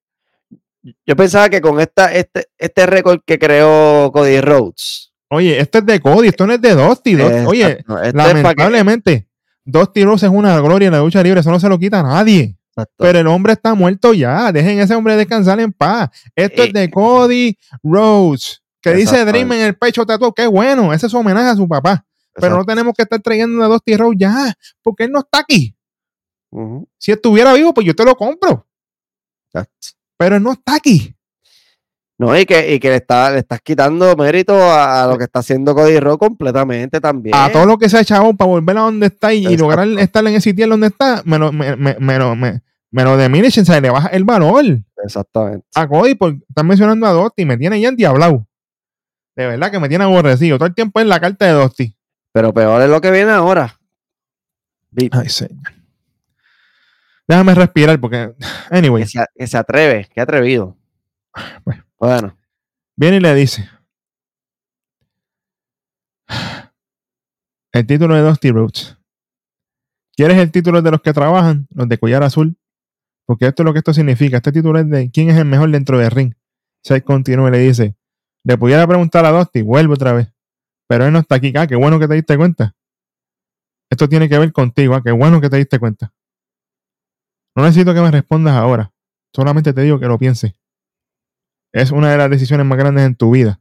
B: yo pensaba que con esta, este, este récord que creó Cody Rhodes.
A: Oye, esto es de Cody, esto no es de Dusty. Oye,
B: este
A: lamentablemente, Dusty Rhodes es una gloria en la lucha libre, eso no se lo quita a nadie.
B: Exacto.
A: Pero el hombre está muerto ya. Dejen ese hombre descansar en paz. Esto es de Cody Rhodes, que dice. Dream en el pecho tatuado. Qué bueno, ese es su homenaje a su papá. Pero no tenemos que estar trayendo a Dusty Rhodes ya, porque él no está aquí. Si estuviera vivo, pues yo te lo compro.
B: exacto.
A: Pero no está aquí.
B: No, y que, y que le, está, le estás quitando mérito a, a lo que está haciendo Cody Rhodes completamente también.
A: A todo lo que se ha echado para volver a donde está y, lograr estar en ese sitio donde está, me lo, me, me, me lo, me, me lo diminishen, o sea, le baja el valor.
B: Exactamente.
A: a Cody por estar mencionando a Dusty. Me tiene ya endiablado. De verdad que me tiene aborrecido. Todo el tiempo en la carta de Dusty.
B: Pero peor es lo que viene ahora.
A: Ay, señor. Déjame respirar porque, anyway,
B: Que se, que se atreve, que atrevido.
A: Bueno.
B: Bueno,
A: viene y le dice: El título de Dusty Rhodes. ¿Quieres el título de los que trabajan? Los de collar azul. Porque esto es lo que esto significa. Este título es de quién es el mejor dentro del ring. Seth continúa y le dice: Le pudiera preguntar a Dusty, vuelve otra vez. Pero él no está aquí. Ah, qué bueno que te diste cuenta. Esto tiene que ver contigo. Ah, qué bueno que te diste cuenta. No necesito que me respondas ahora. Solamente te digo que lo pienses. Es una de las decisiones más grandes en tu vida.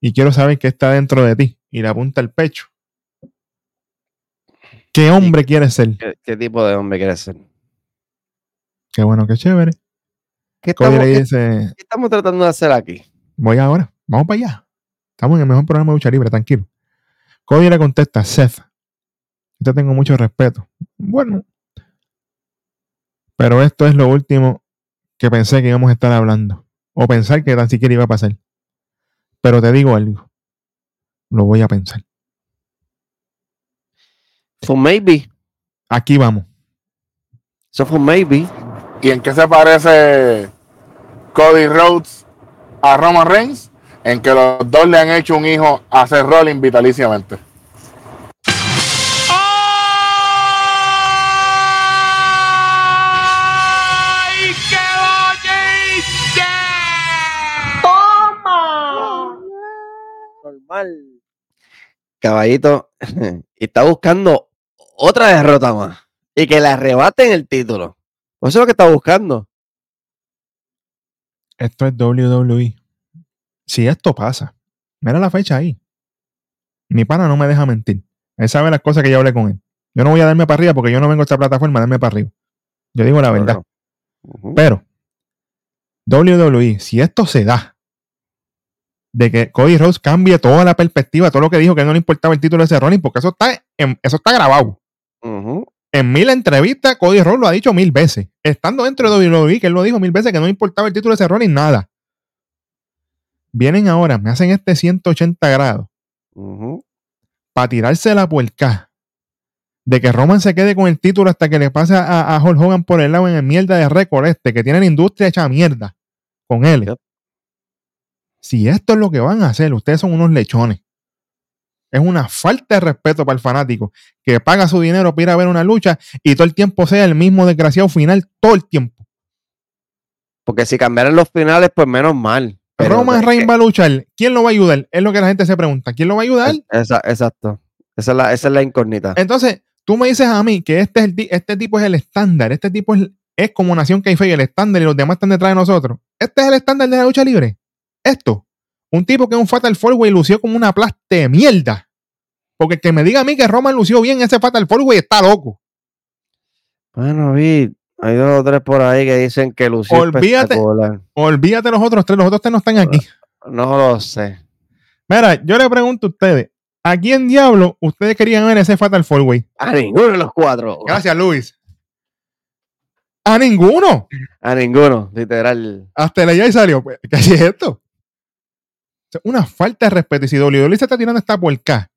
A: Y quiero saber qué está dentro de ti. Y le apunta el pecho. ¿Qué hombre quieres ser?
B: ¿qué, qué tipo de hombre quieres ser?
A: Qué bueno, qué chévere.
B: ¿Qué estamos,
A: le
B: qué-
A: dice,
B: qué estamos tratando de hacer aquí?
A: voy ahora, vamos para allá. Estamos en el mejor programa de lucha libre, tranquilo. Cody le contesta, Seth, yo te tengo mucho respeto. Bueno, pero esto es lo último que pensé que íbamos a estar hablando. O pensar que tan siquiera iba a pasar. Pero te digo algo. Lo voy a pensar.
B: Fue un maybe.
A: Aquí vamos.
B: Eso fue un maybe.
C: ¿Y en qué se parece Cody Rhodes a Roman Reigns? En que los dos le han hecho un hijo a Seth Rollins vitaliciamente.
B: Caballito. y está buscando otra derrota más. Y que le arrebaten el título. Pues Eso es lo que está buscando.
A: Esto es WWE. Si esto pasa, mira la fecha ahí. Mi pana no me deja mentir. Él sabe las cosas que yo hablé con él. Yo no voy a darme para arriba porque yo no vengo a esta plataforma a darme para arriba. Yo digo la verdad. Pero, WWE, si esto se da, de que Cody Rhodes cambie toda la perspectiva, todo lo que dijo que no le importaba el título de ese Rollins, porque eso está, en- eso está grabado. En mil entrevistas, Cody Rhodes lo ha dicho mil veces. Estando dentro de WWE, que él lo dijo mil veces que no le importaba el título de ese Rollins, nada. Vienen ahora, me hacen este 180 grados para tirarse la puerca de que Roman se quede con el título hasta que le pase a, a Hulk Hogan por el lado en el mierda de récord este, que tiene la industria hecha mierda con él.
B: Yep.
A: Si esto es lo que van a hacer, ustedes son unos lechones. Es una falta de respeto para el fanático que paga su dinero para ir a ver una lucha y todo el tiempo sea el mismo desgraciado final, todo el tiempo.
B: Porque si cambiaran los finales, pues menos mal. Pero
A: Roman Reigns va a luchar. ¿Quién lo va a ayudar? Es lo que la gente se pregunta. ¿Quién lo va a ayudar?
B: esa- exacto. Esa es, la, esa es la incógnita.
A: Entonces, tú me dices a mí que este, es el este tipo es el estándar, este tipo es, es como Nación Keife el estándar y los demás están detrás de nosotros. Este es el estándar de la lucha libre. Esto. Un tipo que es un Fatal Four Way lució como una plaste de mierda. Porque el que me diga a mí que Roman lució bien ese Fatal Four Way está loco.
B: Bueno, vi, hay dos o tres por ahí que dicen que lució
A: Olvídate. Olvídate los otros tres, los otros tres no están aquí.
B: No lo sé.
A: Mira, yo le pregunto a ustedes, ¿a quién diablo ustedes querían ver ese Fatal Four Way?
B: A ninguno de los cuatro.
A: Gracias, Luis. A ninguno.
B: A ninguno, literal.
A: Hasta la ya salió. Pues, ¿Qué es esto? Sea, Una falta de respeto. Y si WWE se está tirando esta puerca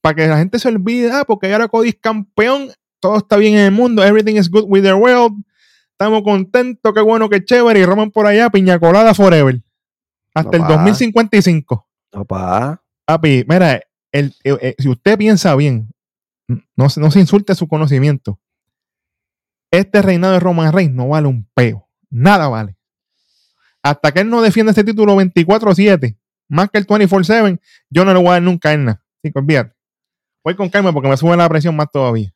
A: para que la gente se olvide, ah, porque ahora Cody es campeón, todo está bien en el mundo, everything is good with the world, estamos contentos, qué bueno, qué chévere. Y Roman por allá, piña colada forever. Hasta el
B: Papá.
A: 2055.
B: Papá.
A: Papi, mira, el- si usted piensa bien, no, se- no se insulte su conocimiento. Este reinado de Roman Reigns no vale un peo. Nada vale. Hasta que él no defienda ese título 24-7, más que el 24-7, yo no le voy a dar nunca él nada. Así que olvídate. Voy con calma porque me sube la presión más todavía.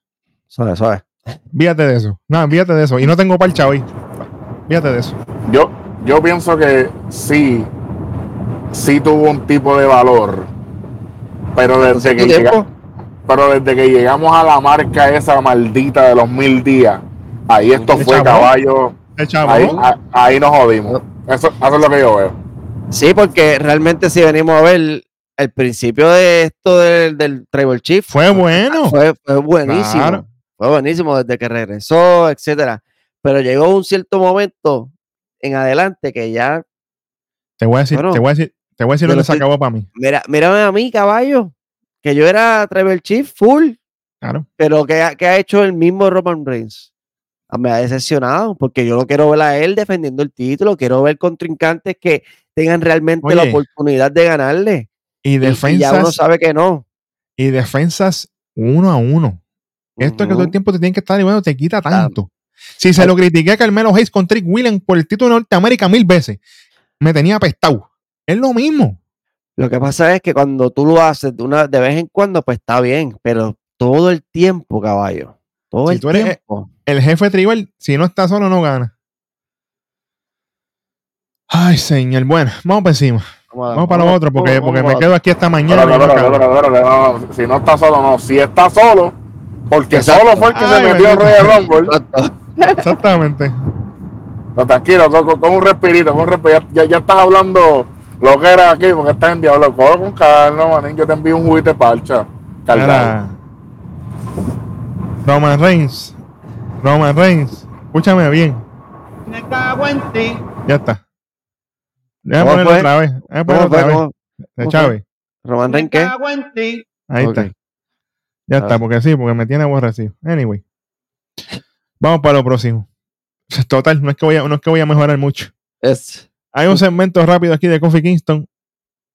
B: Suave, suave.
A: Olvídate de eso. No, olvídate de eso. Y no tengo parcha hoy. Olvídate de eso.
C: Yo, yo pienso que sí, sí tuvo un tipo de valor. Pero desde, que
B: ¿Cuánto
C: llega-
B: tiempo?
C: pero desde que llegamos a la marca esa maldita de los mil días, ahí esto
A: El
C: fue caballo. Ahí, a- ahí nos jodimos. Eso, eso es lo que yo veo.
B: Sí, porque realmente si venimos a ver el principio de esto del, del Tribal Chief
A: Fue bueno.
B: fue, fue buenísimo.
A: Claro.
B: Fue buenísimo desde que regresó, etcétera. Pero llegó un cierto momento en adelante que ya,
A: Te voy a decir,
B: Bueno,
A: te voy a decir, te voy a decir dónde se acabó para mí.
B: mira, mírame a mí, caballo, que yo era Tribal Chief full,
A: Claro.
B: pero que, ha- que ha hecho el mismo Roman Reigns. Ah, Me ha decepcionado porque yo lo quiero ver a él defendiendo el título, quiero ver contrincantes que tengan realmente la oportunidad de ganarle.
A: Y
B: Y- y ya uno
A: defensas,
B: sabe que no.
A: y defensas uno a uno. Esto es que todo el tiempo te tienen que estar y bueno, te quita tanto. Si se lo critiqué a Carmelo Hayes con Trick Williams por el título de Norteamérica mil veces, me tenía apestado. Es lo mismo.
B: Lo que pasa es que cuando tú lo haces de, una, de vez en cuando, pues está bien, pero todo el tiempo, caballo. Todo
A: Si
B: el
A: tú eres-
B: tiempo.
A: El jefe tribal, si no está solo, no gana. Ay, señor. Bueno, vamos para encima. Vamos para lo otro, porque, porque me quedo aquí esta mañana. No,
C: si no está solo, no. Si está solo, porque
B: Exacto.
C: solo fue el que
A: Ay,
C: se metió en. Royal Rumble.
A: Exactamente.
C: No, tranquilo, con, con- con un respirito, con un respiro. Ya, ya estás hablando lo que era aquí, porque estás en diablo. Coge con calma, manín. Yo te envío un juguete de parcha.
A: Era Roman Reigns. Roman Reigns. Escúchame bien.
D: Me cago en ti.
A: Ya está. Déjame
B: ¿Cómo
A: ponerlo
B: fue?
A: otra vez. Déjame ponerlo
B: ¿Cómo fue?
A: otra vez.
B: ¿Cómo?
A: De? Chávez.
B: ¿Roman
D: Me
B: Reigns qué?
D: cago en ti.
A: Ahí está. Ya
B: A
A: está, porque sí, porque me tiene aborrecido. Anyway. Vamos para lo próximo. Total, no es que voy a, no es que voy a mejorar mucho.
B: Es,
A: Hay un segmento rápido aquí de Coffee Kingston.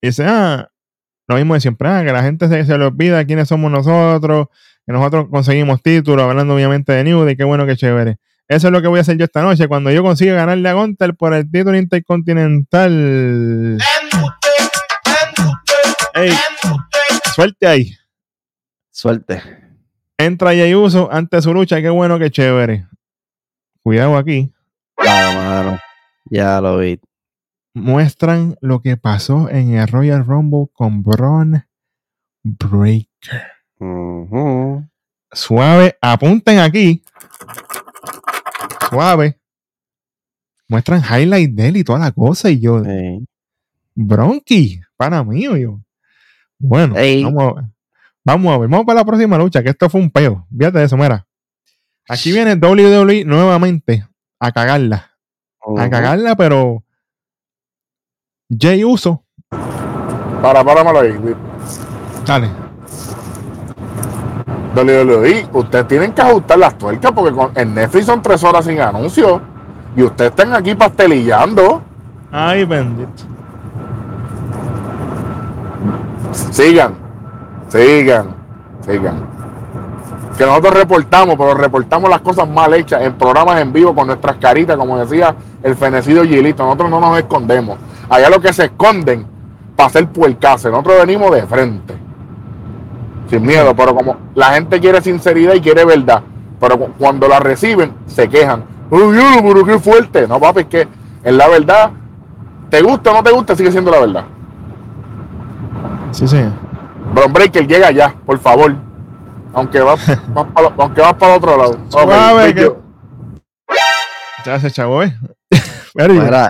A: Y dice, ah, lo mismo de siempre, ah, que la gente se, se le olvida quiénes somos nosotros, que nosotros conseguimos títulos, hablando obviamente de New, de qué bueno, qué chévere. Eso es lo que voy a hacer yo esta noche, cuando yo consiga ganarle a Gunter por el título intercontinental. Ey, suerte ahí.
B: suerte.
A: Entra Jey Uso ante su lucha, qué bueno, qué chévere. Cuidado aquí.
B: Ya, mano. Ya lo vi.
A: Muestran lo que pasó en el Royal Rumble con Braun Breaker. Suave, apunten aquí. Suave. Muestran highlight de él y toda la cosa. Y yo,
B: Sí.
A: Bronqui, para mí, yo. Bueno,
B: Ey.
A: vamos a ver. Vamos a ver, vamos para la próxima lucha, que esto fue un peo. Fíjate de eso, mira. Aquí viene WWE nuevamente a cagarla. A cagarla, pero Jay Uso,
C: Para, páramelo ahí.
A: dale.
C: WWE, ustedes tienen que ajustar las tuercas porque con, en Netflix son tres horas sin anuncios. Y ustedes están aquí pastelillando.
A: Ay, bendito.
C: Sigan, sigan, sigan. Que nosotros reportamos, pero reportamos las cosas mal hechas en programas en vivo con nuestras caritas, como decía el fenecido Gilito. Nosotros no nos escondemos. Allá lo que se esconden para hacer puercase. Nosotros venimos de frente. Sin miedo, pero como la gente quiere sinceridad y quiere verdad, pero cu- cuando la reciben, se quejan. ¡Oh, Dios, pero qué fuerte! No, papi, es que en la verdad, te gusta o no te gusta, sigue siendo la verdad.
A: Sí, sí.
C: Bron Breaker llega ya, por favor. Aunque vas vas para, aunque vas para otro lado.
A: Suave, que- se chavo, ¿eh?
B: Mira,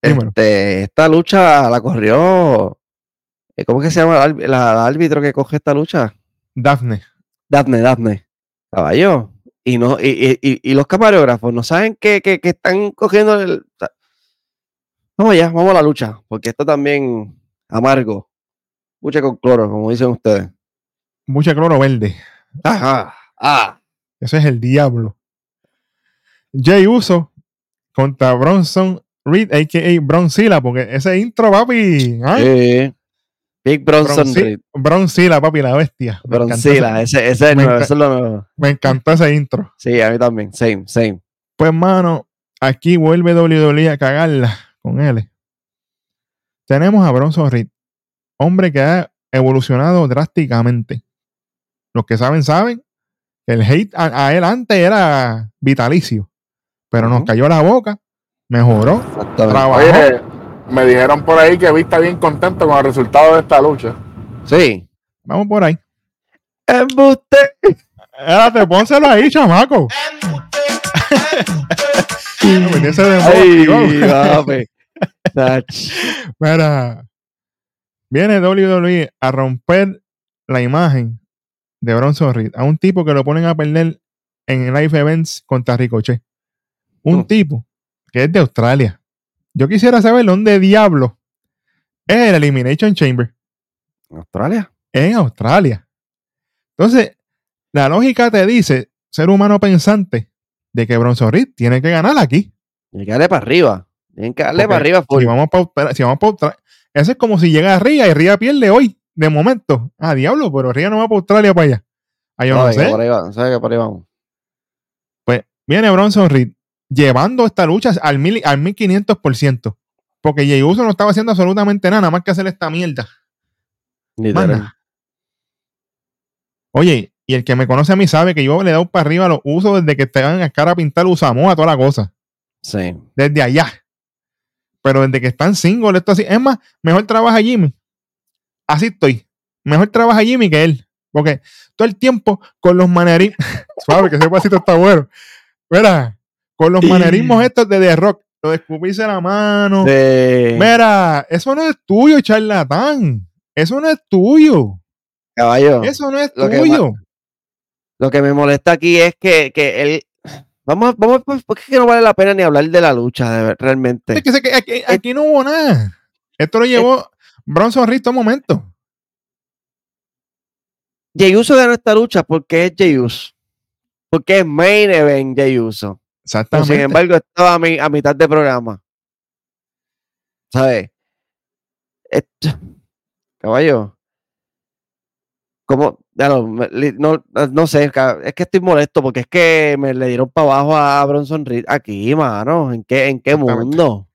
B: este, esta lucha la corrió. Eh, ¿Cómo es que se llama el árbi- la, la árbitro que coge esta lucha?
A: Daphne.
B: Daphne, Daphne. Caballo. Y, no, y, y- y- y los camarógrafos no saben que, que- que están cogiendo el. vamos ya, vamos a la lucha. Porque esto también amargo. Lucha con cloro, como dicen ustedes.
A: Mucha cloro verde.
B: Ajá. Ah.
A: Ese es el diablo. Jay Uso contra Bronson Reed, a.k.a. Bronzilla, porque ese intro, papi. ¿ah?
B: Sí. Big Bronson
A: Bronzi-
B: Reed.
A: Bronzilla, papi, la bestia. Me
B: Bronzilla,
A: ese-
B: ese, ese es el
A: me
B: nuevo, eso es lo nuevo.
A: Me encantó ese intro.
B: Sí, a mí también. Same, same.
A: Pues, mano, aquí vuelve WWE a cagarla con él. Tenemos a Bronson Reed, hombre que ha evolucionado drásticamente. Los que saben, saben que el hate a, a él antes era vitalicio, pero nos cayó la boca, mejoró, trabajó.
C: Oye, me dijeron por ahí que Vi está bien contento con el resultado de esta lucha.
B: Sí.
A: Vamos por ahí.
B: Embuste.
A: Espérate, pónselo ahí, chamaco. Dembow
B: Ay.
A: Mira, viene WWE a romper la imagen de Bronson Reed a un tipo que lo ponen a perder en live events contra Ricochet. Un
B: Mm.
A: tipo que es de Australia. Yo quisiera saber dónde diablo es el Elimination Chamber.
B: Australia.
A: En Australia. Entonces, la lógica te dice, ser humano pensante, de que Bronson Reed tiene que ganar aquí.
B: Hay que darle para arriba. Tienen que darle
A: Porque
B: para arriba. full.
A: Si vamos para si vamos pa Australia, eso es como si llega a Ría y Ría pierde hoy, de momento. Ah, diablo, pero Ría no va para Australia para allá. Ah, yo no,
B: que por ahí va- sabe que por ahí vamos.
A: Pues viene Bronson Reed llevando esta lucha al, mil, al 1500%. Porque Jey Uso no estaba haciendo absolutamente nada, nada más que hacer esta mierda.
B: Literal.
A: Oye, y el que me conoce a mí sabe que yo le he dado para arriba los usos desde que estaban a cara a pintar Usamoa, toda la cosa.
B: Sí.
A: desde allá. Pero desde que están single, esto así. Es más, mejor trabaja Jimmy. Así estoy. Mejor trabaja Jimmy que él. Porque todo el tiempo con los manerismos. Suave, que ese pasito está bueno. Mira, con los manerismos estos de The Rock. Lo escupirse la mano.
B: Sí.
A: Mira, eso no es tuyo, charlatán. Eso no es tuyo.
B: Caballo.
A: Eso no es
B: Lo que
A: tuyo.
B: Lo que me molesta aquí es que, que él. Vamos, vamos, pues, porque es que no vale la pena ni hablar de la lucha, realmente.
A: Es que, aquí, aquí no hubo nada. Esto lo llevó Bronson Reed todo momento.
B: Jey Uso ganó esta lucha porque es Jey Uso. Porque es main event Jey Uso. Pero,
A: Exactamente.
B: sin embargo, estaba a, mi- a mitad de programa. ¿Sabes? Esto- Caballo. ¿Cómo? Ya no, no, no sé, es que estoy molesto porque es que me le dieron para abajo a Bronson Reed aquí, mano. ¿En qué, en qué mundo?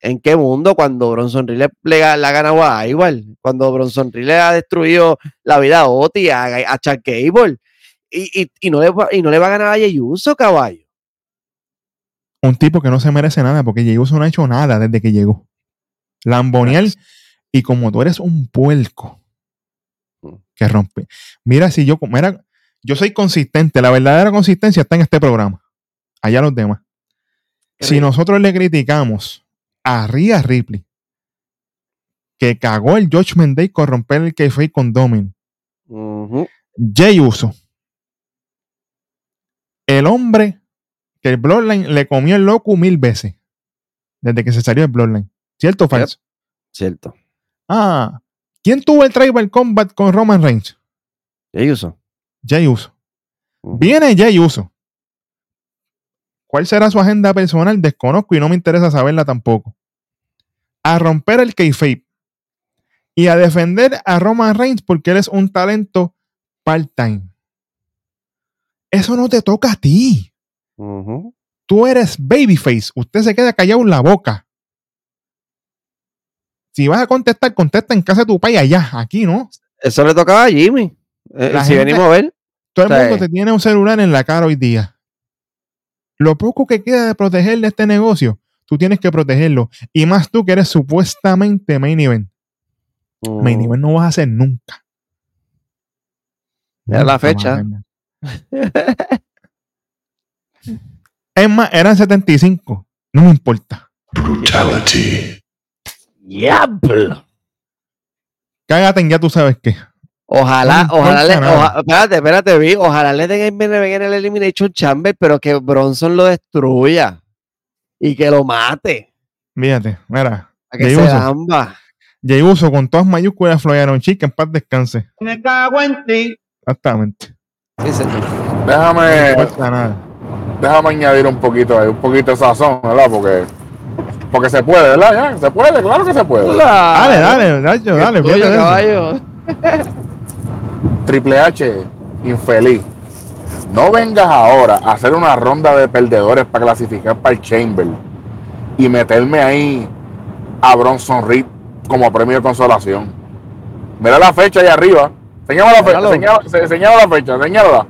B: ¿En qué mundo cuando Bronson Reed le, le, le ha ganado a igual? Cuando Bronson Reed le ha destruido la vida a Oti, a, a Chuck Gable. Y, y, y no le va, y no le va a ganar a Jey Uso, caballo.
A: Un tipo que no se merece nada porque Uso no ha hecho nada desde que llegó. Lamboniel, y como tú eres un puerco
B: Mm.
A: que rompe. Mira, si yo, mira, yo soy consistente, la verdadera consistencia está en este programa. Allá los demás. Si
B: Rico.
A: nosotros le criticamos a Rhea Ripley, que cagó el Judgment Day con romper el kayfabe con Dominic,
B: Ujú.
A: Jay Uso, el hombre que el Bloodline le comió el loco mil veces desde que se salió el Bloodline. ¿Cierto o falso?
B: Cierto.
A: Ah, ¿quién tuvo el Tribal Combat con Roman Reigns?
B: Jey Uso.
A: Jay Uso. Viene Jay Uso. ¿Cuál será su agenda personal? Desconozco y no me interesa saberla tampoco. A romper el kayfabe y a defender a Roman Reigns porque él es un talento part-time. Eso no te toca a ti. Tú eres babyface. Usted se queda callado en la boca. Si vas a contestar, contesta en casa de tu país allá. Aquí no.
B: Eso le tocaba a Jimmy. Eh, si
A: gente-
B: venimos a ver.
A: Todo el
B: Sí.
A: mundo te tiene un celular en la cara hoy día. Lo poco que queda de proteger de este negocio, tú tienes que protegerlo. Y más tú que eres supuestamente main event. Main
B: Ujú.
A: event no vas a hacer nunca.
B: La fecha.
A: Es más, eran 75. No me importa.
B: Diablo.
A: Cágate en ya tú sabes qué.
B: Ojalá,
A: No
B: ojalá le, oja- espérate, espérate, vi, ojalá le den el en el Elimination Chamber, pero que Bronson lo destruya y que lo mate.
A: Fíjate, mira.
B: A que se.
A: Jey Uso con todas mayúsculas Floyaron Chica en paz descanse.
D: Me cago en ti.
A: Exactamente.
B: Sí, señor.
A: No
C: Déjame,
A: importa nada.
C: Déjame añadir un poquito ahí, un poquito de sazón, ¿verdad? Porque, porque se puede, ¿verdad? Ya, se puede, claro que se puede.
A: Dale, dale, Nacho, dale,
B: Tuyo, caballo.
C: Triple H, infeliz. No vengas ahora a hacer una ronda de perdedores para clasificar para el Chamber y meterme ahí a Bronson Reed como premio de consolación. Mira la fecha ahí arriba. Señala la fecha, señala, se- señala la fecha,
A: aquí.
C: Señala.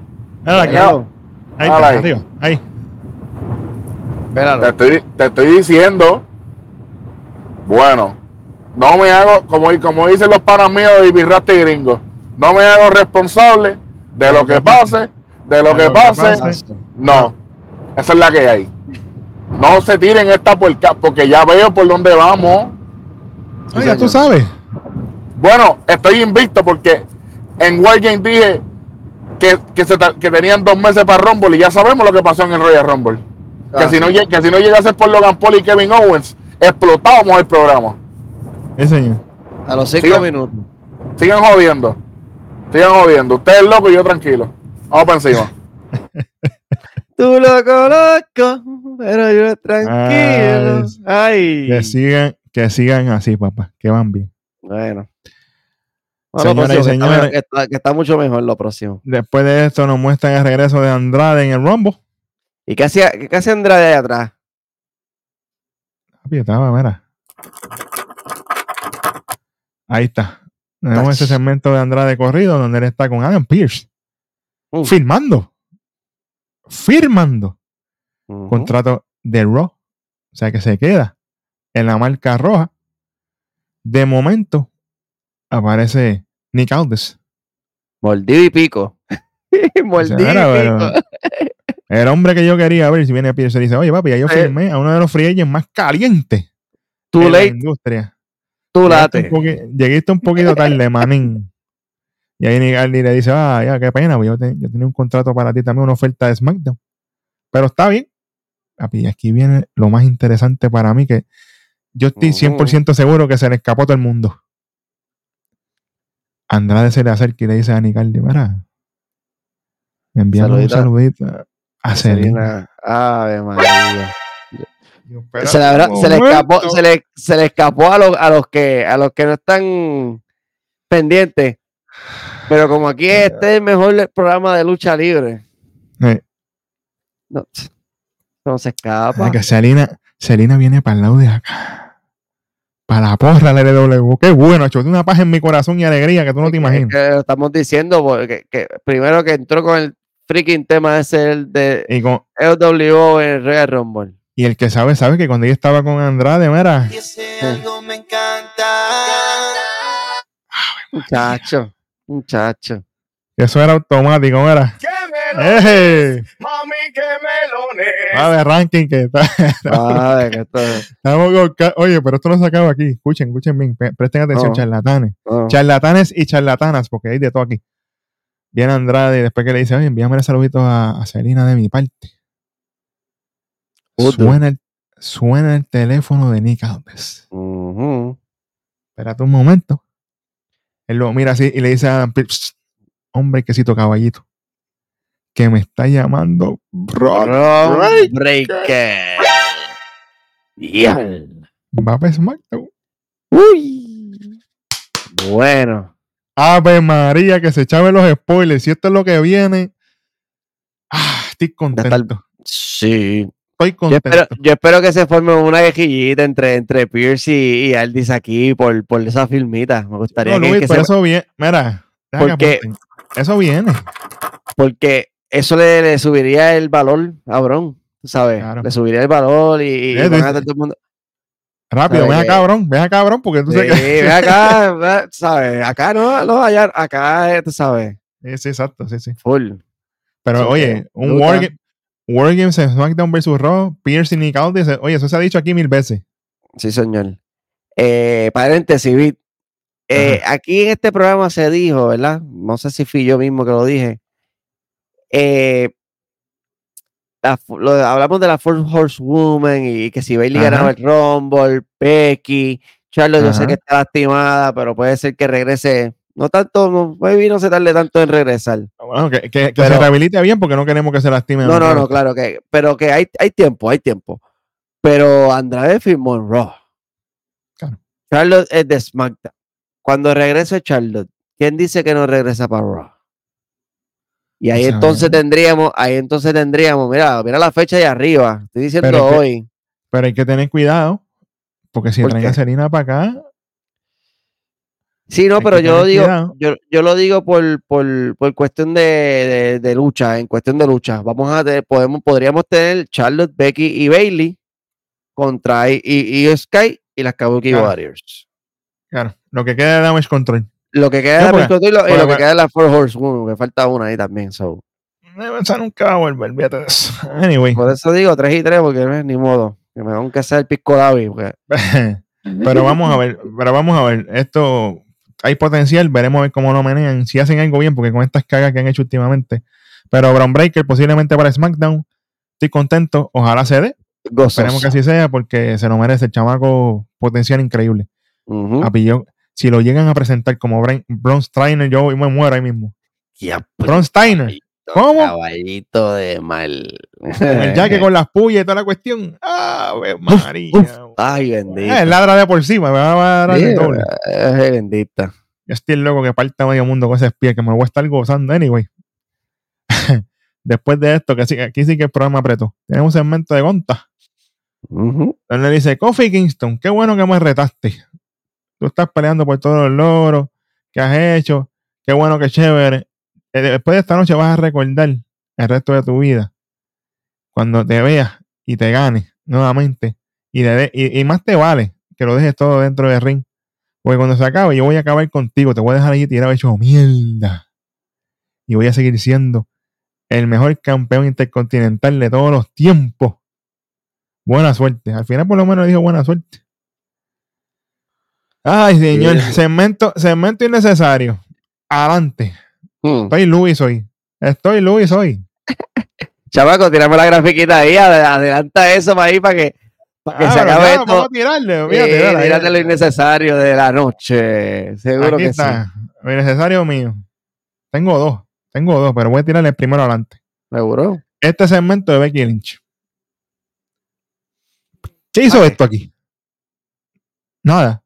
A: Ahí, está,
C: ahí.
A: arriba, ahí.
C: Te estoy, te estoy diciendo, bueno, no me hago, como, como dicen los panas míos de Ibirrasta y Gringo, no me hago responsable de lo que pase, de lo
A: De
C: que
A: lo que
C: pase. No, esa es la que hay. No se tiren esta puerca, porque ya veo por dónde vamos.
A: Oye, tú sabes.
C: Bueno, estoy invicto porque en Wargame dije que, que, se ta- que tenían dos meses para Rumble y ya sabemos lo que pasó en el Royal Rumble. Que,
B: Ah,
C: si no, que si no llegase por Logan Paul y Kevin Owens, explotábamos el programa.
A: Sí, señor.
B: A los cinco minutos.
C: Sigan jodiendo. Sigan jodiendo. Usted es loco y yo tranquilo. Vamos para encima.
B: Tú lo conozco, pero yo tranquilo. Ay.
A: Que sigan, que sigan así, papá. Que van bien.
B: Bueno.
A: Señoras y
B: próximo, que está
A: señores.
B: mejor- que está, que está mucho mejor lo próximo.
A: Después de esto nos muestran el regreso de Andrade en el Rumble.
B: ¿Y qué hacía, qué hacía Andrade ahí atrás?
A: Estaba, mira. Ahí está. Tenemos ese segmento de Andrade corrido donde él está con Adam Pierce.
B: Uh.
A: Firmando. Firmando. Contrato de Raw. O sea que se queda en la marca roja. De momento aparece Nick Aldis.
B: Mordido y pico. Mordido y pico.
A: El hombre que yo quería ver, si viene Pierce y dice, oye papi, ya yo
B: Eh.
A: firmé a uno de los free agents más calientes
B: Too
A: de la
B: late,
A: industria.
B: too
A: Llegaste
B: late.
A: llegaste un poquito tarde, manín. Y ahí Nick Aldis le dice, ah, ya, qué pena, pues yo, yo tenía un contrato para ti también, una oferta de SmackDown. Pero está bien. Papi, aquí viene lo más interesante para mí, que yo estoy
B: Ujú.
A: 100% seguro que se le escapó a todo el mundo. Andrade se le acerca y le dice a Nick Aldis, mira, envíame un saludito a Selena.
B: Ave María.
A: Yo,
B: Se le, se escapó, se le, se le escapó a los, a los que a los que no están pendientes. Pero como aquí este es el mejor programa de lucha libre,
A: Eh,
B: no, no se escapa.
A: Ah, que Selena, Selena viene para el lado de acá. Para la porra la LW. Qué bueno, hecho una paz en mi corazón y alegría que tú no te imaginas.
B: que lo estamos diciendo porque que primero que entró con el freaking tema ese el de
A: Y, con-
B: LWO en el Royal Rumble.
A: y el que sabe, sabe que cuando ella estaba con Andrade, mira,
E: Y ese algo me encanta.
B: Muchacho, muchacho.
A: eso era automático, mira. ¡Eje!
F: Mami, que melones.
A: A ver, ranking que está.
B: Ay, que esto-
A: estamos con ca- Oye, pero esto no se acaba aquí. Escuchen, escuchen bien. pre- Presten atención,
B: No.
A: charlatanes.
B: no.
A: Charlatanes y charlatanas, porque hay de todo aquí. Viene Andrade y después que le dice, oye, envíame saluditos a, a Selena de mi parte. Suena el, suena el teléfono de Nick Aldis.
B: Ujú.
A: Espérate un momento. Él lo mira así y le dice a Adam "Psst, hombre, quesito caballito, que me está llamando Brock.
B: Ron
A: Breaker.
B: Breaker. Diablo.
A: Va para SmackDown.
B: Uy. Bueno.
A: Ave María, que se echaban los spoilers. Si esto es lo que viene, ah, estoy contento.
B: Sí.
A: Estoy
B: Yo
A: contento.
B: espero, yo espero que se forme una guejillita entre, entre Pierce y, y Aldis aquí por, por esa filmita. Me gustaría
A: No,
B: que,
A: Luis,
B: que
A: pero
B: se-
A: eso viene. Mira,
B: Porque-
A: eso viene.
B: porque eso le, le subiría el valor a Bron, tú ¿sabes?
A: Claro.
B: Le subiría el valor y, y
A: Eh,
B: van a todo el mundo.
A: Rápido,
B: ¿Sabe
A: ven acá, cabrón, ven acá, cabrón, porque tú
B: Sí,
A: sabes que.
B: ven acá, ¿sabes? Acá no, no, allá, acá, eh, tú sabes,
A: Sí, exacto, sí, sí.
B: full.
A: Pero oye, un. Wargame, Wargames en SmackDown vs. Raw, Pierce y Nick Aldis, oye, eso se ha dicho aquí mil veces.
B: Sí, señor. Eh, paréntesis. Eh, aquí en este programa se dijo, ¿verdad? No sé si fui yo mismo que lo dije. Eh, la lo hablamos de la Four Horsewoman y que si Bailey ganaba
A: Ajá.
B: el Rumble, Becky, Charlotte, yo sé
A: Ajá.
B: que está lastimada, pero puede ser que regrese No tanto, no, maybe no se tarde tanto en regresar.
A: Bueno, que, que- que
B: Pero-
A: se rehabilite bien porque no queremos que se lastime.
B: No, no, no, claro que, pero que hay, hay tiempo, hay tiempo. Pero Andrade firmó en Raw.
A: Claro.
B: Charlotte es de SmackDown. Cuando regrese Charlotte, ¿quién dice que no regresa para Raw? Y ahí entonces tendríamos, ahí entonces tendríamos, mira, mira la fecha de arriba. Estoy diciendo
A: Pero es que-
B: hoy.
A: Pero hay que tener cuidado porque si
B: ¿Por
A: traen
B: qué?
A: a Selena para acá,
B: Sí, no, pero yo lo digo, yo, yo lo digo por, por, por cuestión de, de- de lucha, en cuestión de lucha. Vamos a tener, podemos, podríamos tener Charlotte, Becky y Bailey contra y, y Sky y las Kabuki
A: Claro.
B: Warriors.
A: claro, lo que queda de Damage Control.
B: Lo que queda de Damage Control y lo, y lo que queda de la Four Horse Woman, que falta una ahí también. so.
A: Eh, Esa nunca va a volver, fíjate eso. Anyway,
B: Por eso digo 3 y 3, porque no es ni modo. Que me aunque sea el Pisco Labi, porque
A: pero vamos a ver, pero vamos a ver, esto hay potencial, veremos a ver cómo lo manejan, si hacen algo bien, porque con estas cagas que han hecho últimamente. Pero Brown Breaker posiblemente para SmackDown, estoy contento, ojalá se dé,
B: gozoso.
A: esperemos que así sea, porque se lo merece el chamaco potencial increíble. Papi, yo- si lo llegan a presentar como Braun Braun Steiner, yo me muero ahí mismo.
B: Ya,
A: Braun Steiner,
B: caballito,
A: ¿Cómo?
B: Caballito de mal.
A: el jaque con las puyas y toda la cuestión. ¡Ave María!
B: Ay, bendito.
A: Eh, ladra de por cima, me va a dar el doble.
B: ay, bendita.
A: Yo estoy loco que parta medio mundo con ese pie que me voy a estar gozando anyway. Después de esto, que sí, aquí sí que el programa apretó. Tenemos un segmento de Gonta. Donde dice, Kofi Kingston, qué bueno que me retaste. Tú estás peleando por todos los logros que has hecho. Qué bueno, que chévere. Eh, Después de esta noche vas a recordar el resto de tu vida. Cuando te veas y te ganes nuevamente. Y, le más te vale que lo dejes todo dentro del ring. Porque cuando se acabe, yo voy a acabar contigo. Te voy a dejar ahí tirado hecho mierda. Y voy a seguir siendo el mejor campeón intercontinental de todos los tiempos. Buena suerte. Al final, por lo menos, dijo buena suerte. Ay, señor.
B: Sí.
A: Segmento, segmento innecesario. Adelante.
B: Mm.
A: Estoy Luis hoy. Estoy Luis hoy.
B: Chamaco, tirame la grafiquita ahí, ade- adelanta eso para ahí para que, para que
A: Ah,
B: se acabe
A: ya,
B: esto.
A: Vamos a tirarle.
B: Eh, lo innecesario de la noche. Seguro
A: Aquí
B: que
A: está. Lo innecesario mío. Tengo dos. Tengo dos, pero voy a tirarle el primero adelante.
B: sí. Seguro.
A: Este segmento de Becky Lynch. ¿Qué hizo esto aquí? Nada.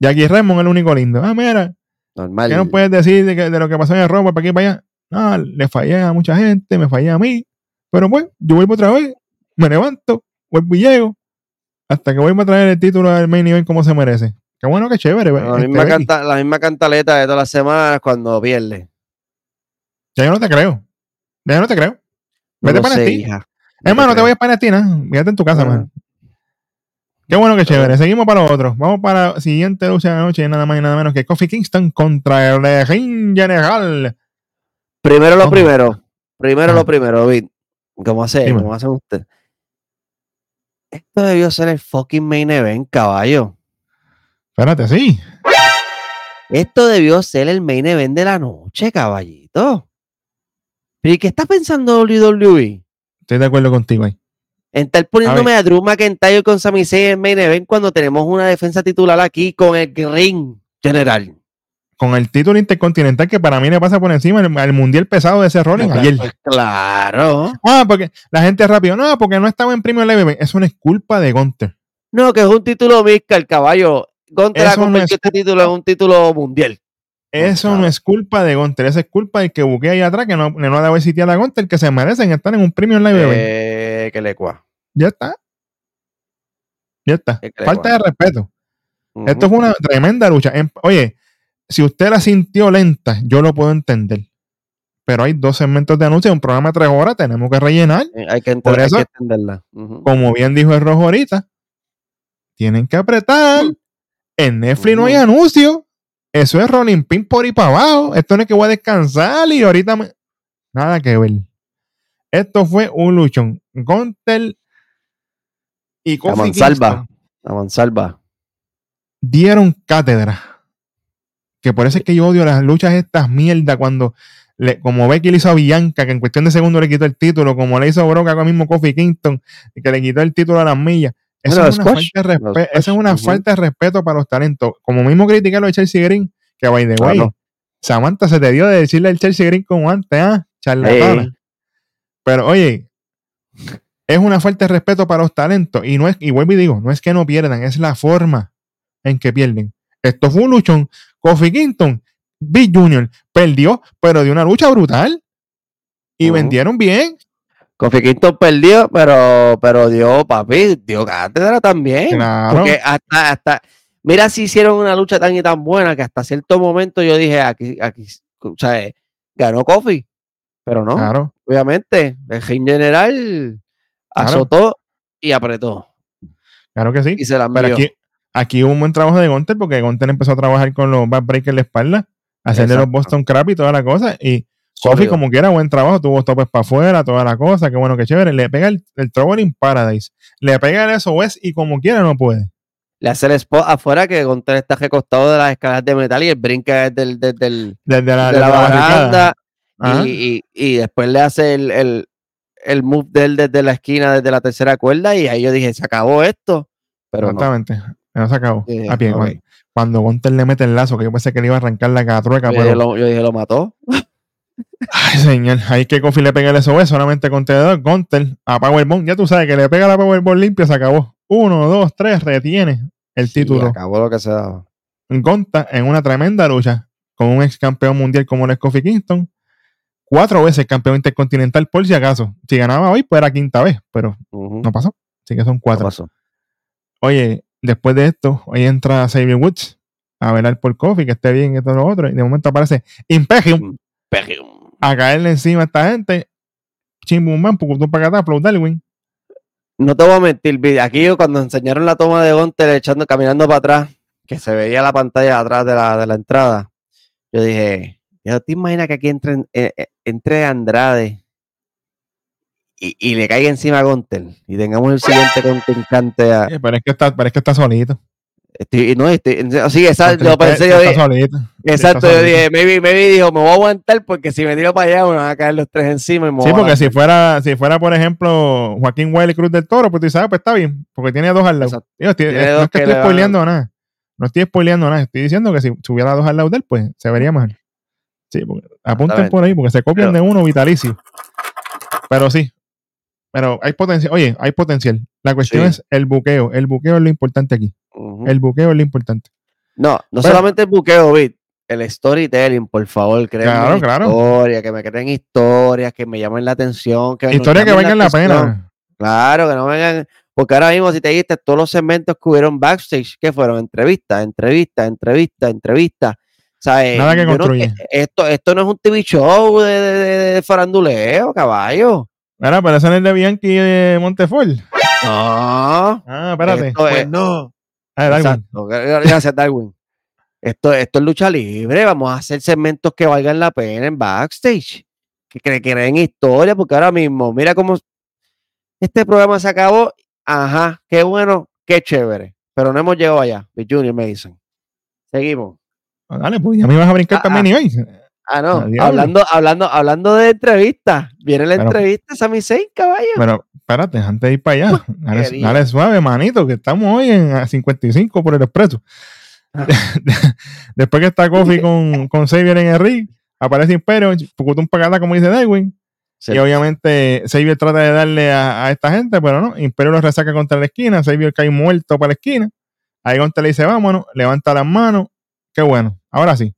A: Jackie Raymond es el único lindo. Ah, mira,
B: Normal.
A: ¿qué nos puedes decir de, que- de lo que pasó en el robo para aquí y para allá? Ah, le fallé a mucha gente, me fallé a mí. Pero pues, yo vuelvo otra vez, me levanto, vuelvo y llego. Hasta que vuelvo a traer el título del main event como se merece. Qué bueno, qué chévere.
B: la,
A: este,
B: misma canta- la misma cantaleta de todas las semanas cuando pierde.
A: Ya yo no te creo. Ya yo no te creo.
B: No
A: Vete
B: lo
A: para
B: hija.
A: Hermano, no te vayas para Palestina. Quédate en tu casa,
B: Ah.
A: man. Qué bueno que chévere. Seguimos para los otros. Vamos para la siguiente lucha de la noche. Nada más y nada menos que Kofi Kingston contra el Lejín General.
B: Primero lo primero. Primero
A: Ah.
B: lo primero, David. ¿Cómo hace?
A: Dime.
B: ¿Cómo hacen ustedes? Esto debió ser el fucking main event, caballo.
A: Espérate, sí.
B: Esto debió ser el main event de la noche, caballito. ¿Pero y qué está pensando WWE?
A: Estoy de acuerdo contigo ahí.
B: En estar poniéndome a Drew McIntyre con Sami Zayn en main event cuando tenemos una defensa titular aquí con el ring general.
A: Con el título intercontinental que para mí le pasa por encima el, el mundial pesado de ese Rollins ayer.
B: Pues claro.
A: Ah, porque la gente rápido. No, porque no estaba en Premium Live. Eso no es culpa de Gunter.
B: No, que es un título Mizca, el caballo. Gunter ha
A: no
B: convertido
A: es
B: este título en un título mundial.
A: Eso
B: claro.
A: no es culpa de Gunter. Eso es culpa del que buquea ahí atrás, que no, que no ha dado el sitio a la Gunter, que se merecen estar en un Premium Live. event.
B: Eh, que le cua.
A: Ya está. Ya está. Falta de respeto. Esto fue una tremenda lucha. Em- Oye, si usted la sintió lenta, yo lo puedo entender. Pero hay dos segmentos de anuncio, un programa de tres horas, tenemos que rellenar.
B: Eh, Hay que, hay
A: eso-
B: que entenderla.
A: Como bien dijo el rojo ahorita, tienen que apretar. En Netflix no hay anuncio. Eso es rolling pin por ahí para abajo. Esto no es que voy a descansar y ahorita me... Nada que ver. Esto fue un luchón. Gunter y
B: La
A: Kofi
B: mansalva. La mansalva.
A: dieron cátedra. Que por eso es que yo odio las luchas estas mierda cuando, le- como Becky le hizo a Bianca, que en cuestión de segundos le quitó el título, como le hizo Brock con mismo Kofi Kingston, que le quitó el título a las millas. Eso es una, falta de, respe-
B: los
A: eso es una falta de respeto para los talentos. Como mismo criticaron a Chelsea Green, Que by the way,
B: Claro.
A: Samantha se te dio de decirle al Chelsea Green como antes, ¿ah? Charlatana.
B: Ey.
A: Pero oye, es una falta de respeto para los talentos. Y no es, y vuelvo y digo, no es que no pierdan, es la forma en que pierden. Esto fue un luchón. Kofi Kingston, Big Junior, perdió, pero dio una lucha brutal. Y vendieron bien.
B: Kofi Kingston perdió, pero, pero dio, papi, dio cátedra también.
A: Claro.
B: Porque hasta, hasta, mira si hicieron una lucha tan y tan buena que hasta cierto momento yo dije, aquí, aquí, o sea, ganó Kofi, pero no,
A: Claro.
B: Obviamente, el Gen General
A: Claro.
B: azotó y apretó
A: Claro que sí.
B: y se la
A: Pero aquí, aquí hubo un buen trabajo de Gunter porque Gunter empezó a trabajar con los backbreakers en la espalda, hacerle los. Boston Crab y toda la cosa. Y
B: Sólido.
A: como quiera, buen trabajo, tuvo topes para afuera, toda la cosa, qué bueno, qué chévere. Le pega el, el Traveling Paradise, le pega el SOS y como quiera no puede.
B: Le hace el spot afuera que Gunter está recostado de las escaleras de metal y él brinca desde, el- desde, el-
A: Desde la,
B: de la
A: desde la barricada.
B: baranda. Y, y- y después le hace el, el, el move de él desde la esquina, desde la tercera cuerda, y ahí yo dije, se acabó esto. Pero.
A: Exactamente. No se acabó. A pie. Cuando, Gunter le mete el lazo, que yo pensé que le iba a arrancar la catrueca,
B: Yo,
A: pero.
B: lo, yo dije, lo mató.
A: Ay, señor. Ahí que Kofi le pega el SOS solamente con tenedor. Gunter a Powerbomb. Ya tú sabes que le pega la Powerbomb limpia, se acabó. Uno, dos, tres, retiene el
B: Sí,
A: título.
B: acabó lo que se daba.
A: Gonta en una tremenda lucha con un ex campeón mundial como el Kofi Kingston. Cuatro veces campeón intercontinental, por si acaso. Si ganaba hoy, pues era quinta vez, pero no pasó. Así que son
B: no
A: cuatro.
B: pasó.
A: Oye, después de esto, hoy entra Xavier Woods a velar por Kofi, que esté bien y todo lo otro. Y de momento aparece Imperium
B: Pegium.
A: a caerle encima a esta gente. Chimbumban, Pucutum Pacatá, Flow Darwin.
B: No te voy a mentir, aquí cuando enseñaron la toma de Gunter echando, caminando para atrás, que se veía la pantalla atrás de la, de la entrada, yo dije, ¿ya te imaginas que aquí entre, eh, eh, entre Andrade y, y le caiga encima a Gunter y tengamos el siguiente contrincante a,
A: Eh, pero, es que está, es que está solito.
B: estoy- no, estoy- sí, lo
A: el
B: pensé,
A: Pe-
B: yo
A: está
B: dije,
A: solito.
B: exacto, yo dije, maybe, maybe dijo, me voy a aguantar porque si me tiro para allá me van a caer los tres encima y me
A: Sí, porque si fuera, si fuera, por ejemplo, Joaquín Wiley Cruz del Toro, pues tú sabes, pues está bien, porque tiene dos al lado.
B: Exacto.
A: Digo, estoy- eh, no
B: dos
A: es que
B: que
A: estoy
B: van-
A: spoileando nada. No estoy spoileando nada. Estoy diciendo que si tuviera dos al lado de él, pues se vería mejor. Sí, porque apunten por ahí, porque se copian
B: Pero-
A: de uno vitalicio. Pero sí. Pero hay potencial. Oye, hay potencial. La cuestión
B: Sí.
A: es el buqueo. El buqueo es lo importante aquí. El buqueo es lo importante.
B: No, no solamente el buqueo, Bit, el storytelling, por favor, creen
A: Claro, claro.
B: historia, que me creen historias, que me llamen la atención, que nos
A: Historia que valgan la
B: atención.
A: pena.
B: Claro, que no vengan, porque ahora mismo si te diste todos los segmentos que hubieron backstage, ¿qué fueron? Entrevistas, entrevistas, entrevistas, entrevistas. ¿Sabes?
A: Nada que
B: no- esto, esto no es un TV show de, de- de- de faranduleo, caballo.
A: Mira, pero ese no es el de Bianchi y de Montefort.
B: No.
A: Ah, espérate.
B: Esto es-
G: no.
A: Ah, Darwin.
B: Exacto. Gracias, Darwin. Esto, esto es lucha libre. Vamos a hacer segmentos que valgan la pena en backstage. Que, que creen historia, porque ahora mismo, mira cómo este programa se acabó. Ajá, qué bueno, qué chévere. Pero no hemos llegado allá. Big Junior me dicen. Seguimos.
A: Ah, Dale, pues ya me ibas a brincar
B: Ah,
A: también y hoy.
B: Ah, no.
A: Ah,
B: hablando, hablando, hablando de entrevistas. Viene la
A: Pero-
B: entrevista, Sami Zayn, caballo.
A: Pero espérate, antes de ir para allá, dale, suave, manito, que estamos hoy en a 55 por el expreso.
B: Ah.
A: Después que está Kofi con, con Xavier en el ring, aparece Imperio, Pucutum Pagata, como dice Darwin.
B: Sí.
A: Y obviamente Xavier trata de darle a, a esta gente, pero no, Imperio lo resaca contra la esquina, Xavier cae muerto para la esquina. Ahí Gonte le dice, vámonos, levanta las manos. Qué bueno. Ahora sí.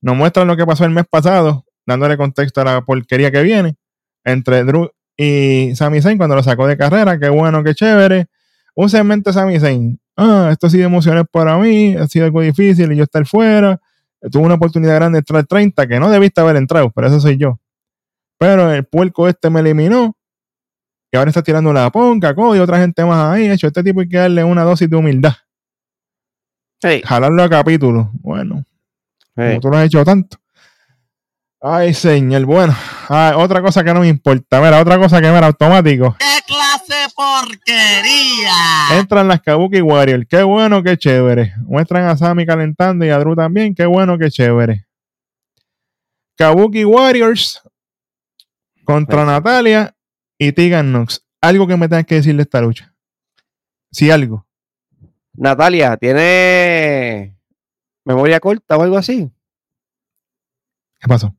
A: Nos muestran lo que pasó el mes pasado, dándole contexto a la porquería que viene entre Drew y Sami Zayn cuando lo sacó de carrera. Qué bueno, qué chévere. Un segmento de Sami Zayn. Ah, esto ha sido emocional para mí, ha sido algo difícil y yo estar fuera. Tuve una oportunidad grande de entrar 30 que no debiste haber entrado, pero eso soy yo. Pero el puerco este me eliminó y ahora está tirando la ponca, y otra gente más ahí. Hecho, este tipo hay que darle una dosis de humildad.
B: Hey,
A: Jalarlo a capítulo. Bueno,
B: hey.
A: como tú lo has hecho tanto. Ay, señor. Bueno, ah, otra cosa que no me importa. Mira, otra cosa que era automático.
G: ¡Qué clase porquería!
A: Entran las Kabuki Warriors. Qué bueno, qué chévere. Muestran a Sammy calentando y a Drew también. Qué bueno, qué chévere. Kabuki Warriors contra Natalia y Tegan Nox. Algo que me tengas que decir de esta lucha. Si algo.
B: Natalia, tiene memoria corta o algo así.
A: ¿Qué pasó?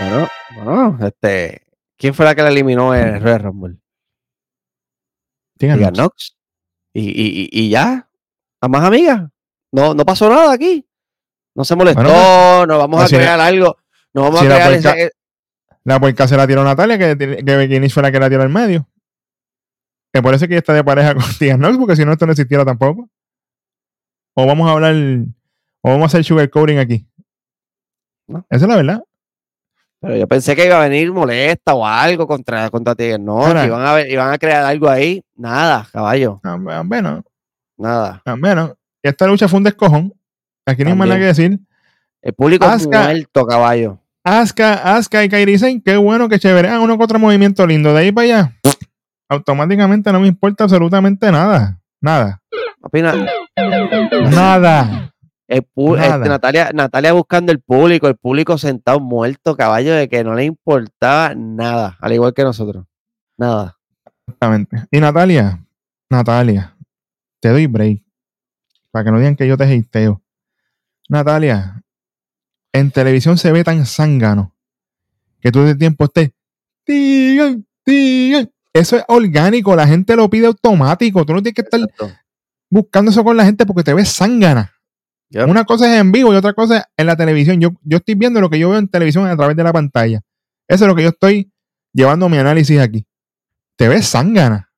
B: Bueno, bueno, este, ¿quién fue la que la eliminó en el Royal Rumble? Tegan Knox. Y, y, y, ya, a más amigas. No, no pasó nada aquí. No se molestó,
A: Bueno,
B: no vamos a
A: pues, si la-
B: crear algo. No vamos
A: si
B: a
A: la
B: crear
A: puerca-
B: ese-
A: La puerca se la tiró Natalia, que, que Lynch fue la que la tiró al medio. Eso es que ella está de pareja con Tegan Knox, porque si no, esto no existiera tampoco. O vamos a hablar, o vamos a hacer sugarcoating aquí.
B: No.
A: Esa es la verdad.
B: Pero yo pensé que iba a venir molesta o algo contra, contra
A: Ahora-
B: que iban a, ver- iban a crear algo ahí. Nada, caballo,
A: Ah, Bueno,
B: nada.
A: bueno. Esta lucha fue un descojón. Aquí no hay más nada que decir.
B: El público
A: Asuka-
B: muerto, caballo.
A: Asuka, Asuka y Kairi Sane, qué bueno, qué chévere. Ah, uno que otro movimiento lindo. De ahí para allá, automáticamente no me importa absolutamente nada. Nada.
B: Opina,
A: Nada.
B: el este. Natalia, Natalia buscando el público, el público sentado muerto, caballo, de que no le importaba nada, al igual que nosotros. Nada.
A: Exactamente. Y Natalia, Natalia, te doy break. Para que no digan que yo te hateo. Natalia, en televisión se ve tan zángano que todo el tiempo estés. Digan, digan. Eso es orgánico, la gente lo pide automático. Tú no tienes que estar
B: Exacto.
A: buscando eso con la gente porque te ves zángana.
B: Yep.
A: Una cosa es en vivo y otra cosa es en la televisión. Yo, yo estoy viendo lo que yo veo en televisión a través de la pantalla. Eso es lo que yo estoy llevando mi análisis aquí. Te ves zángana.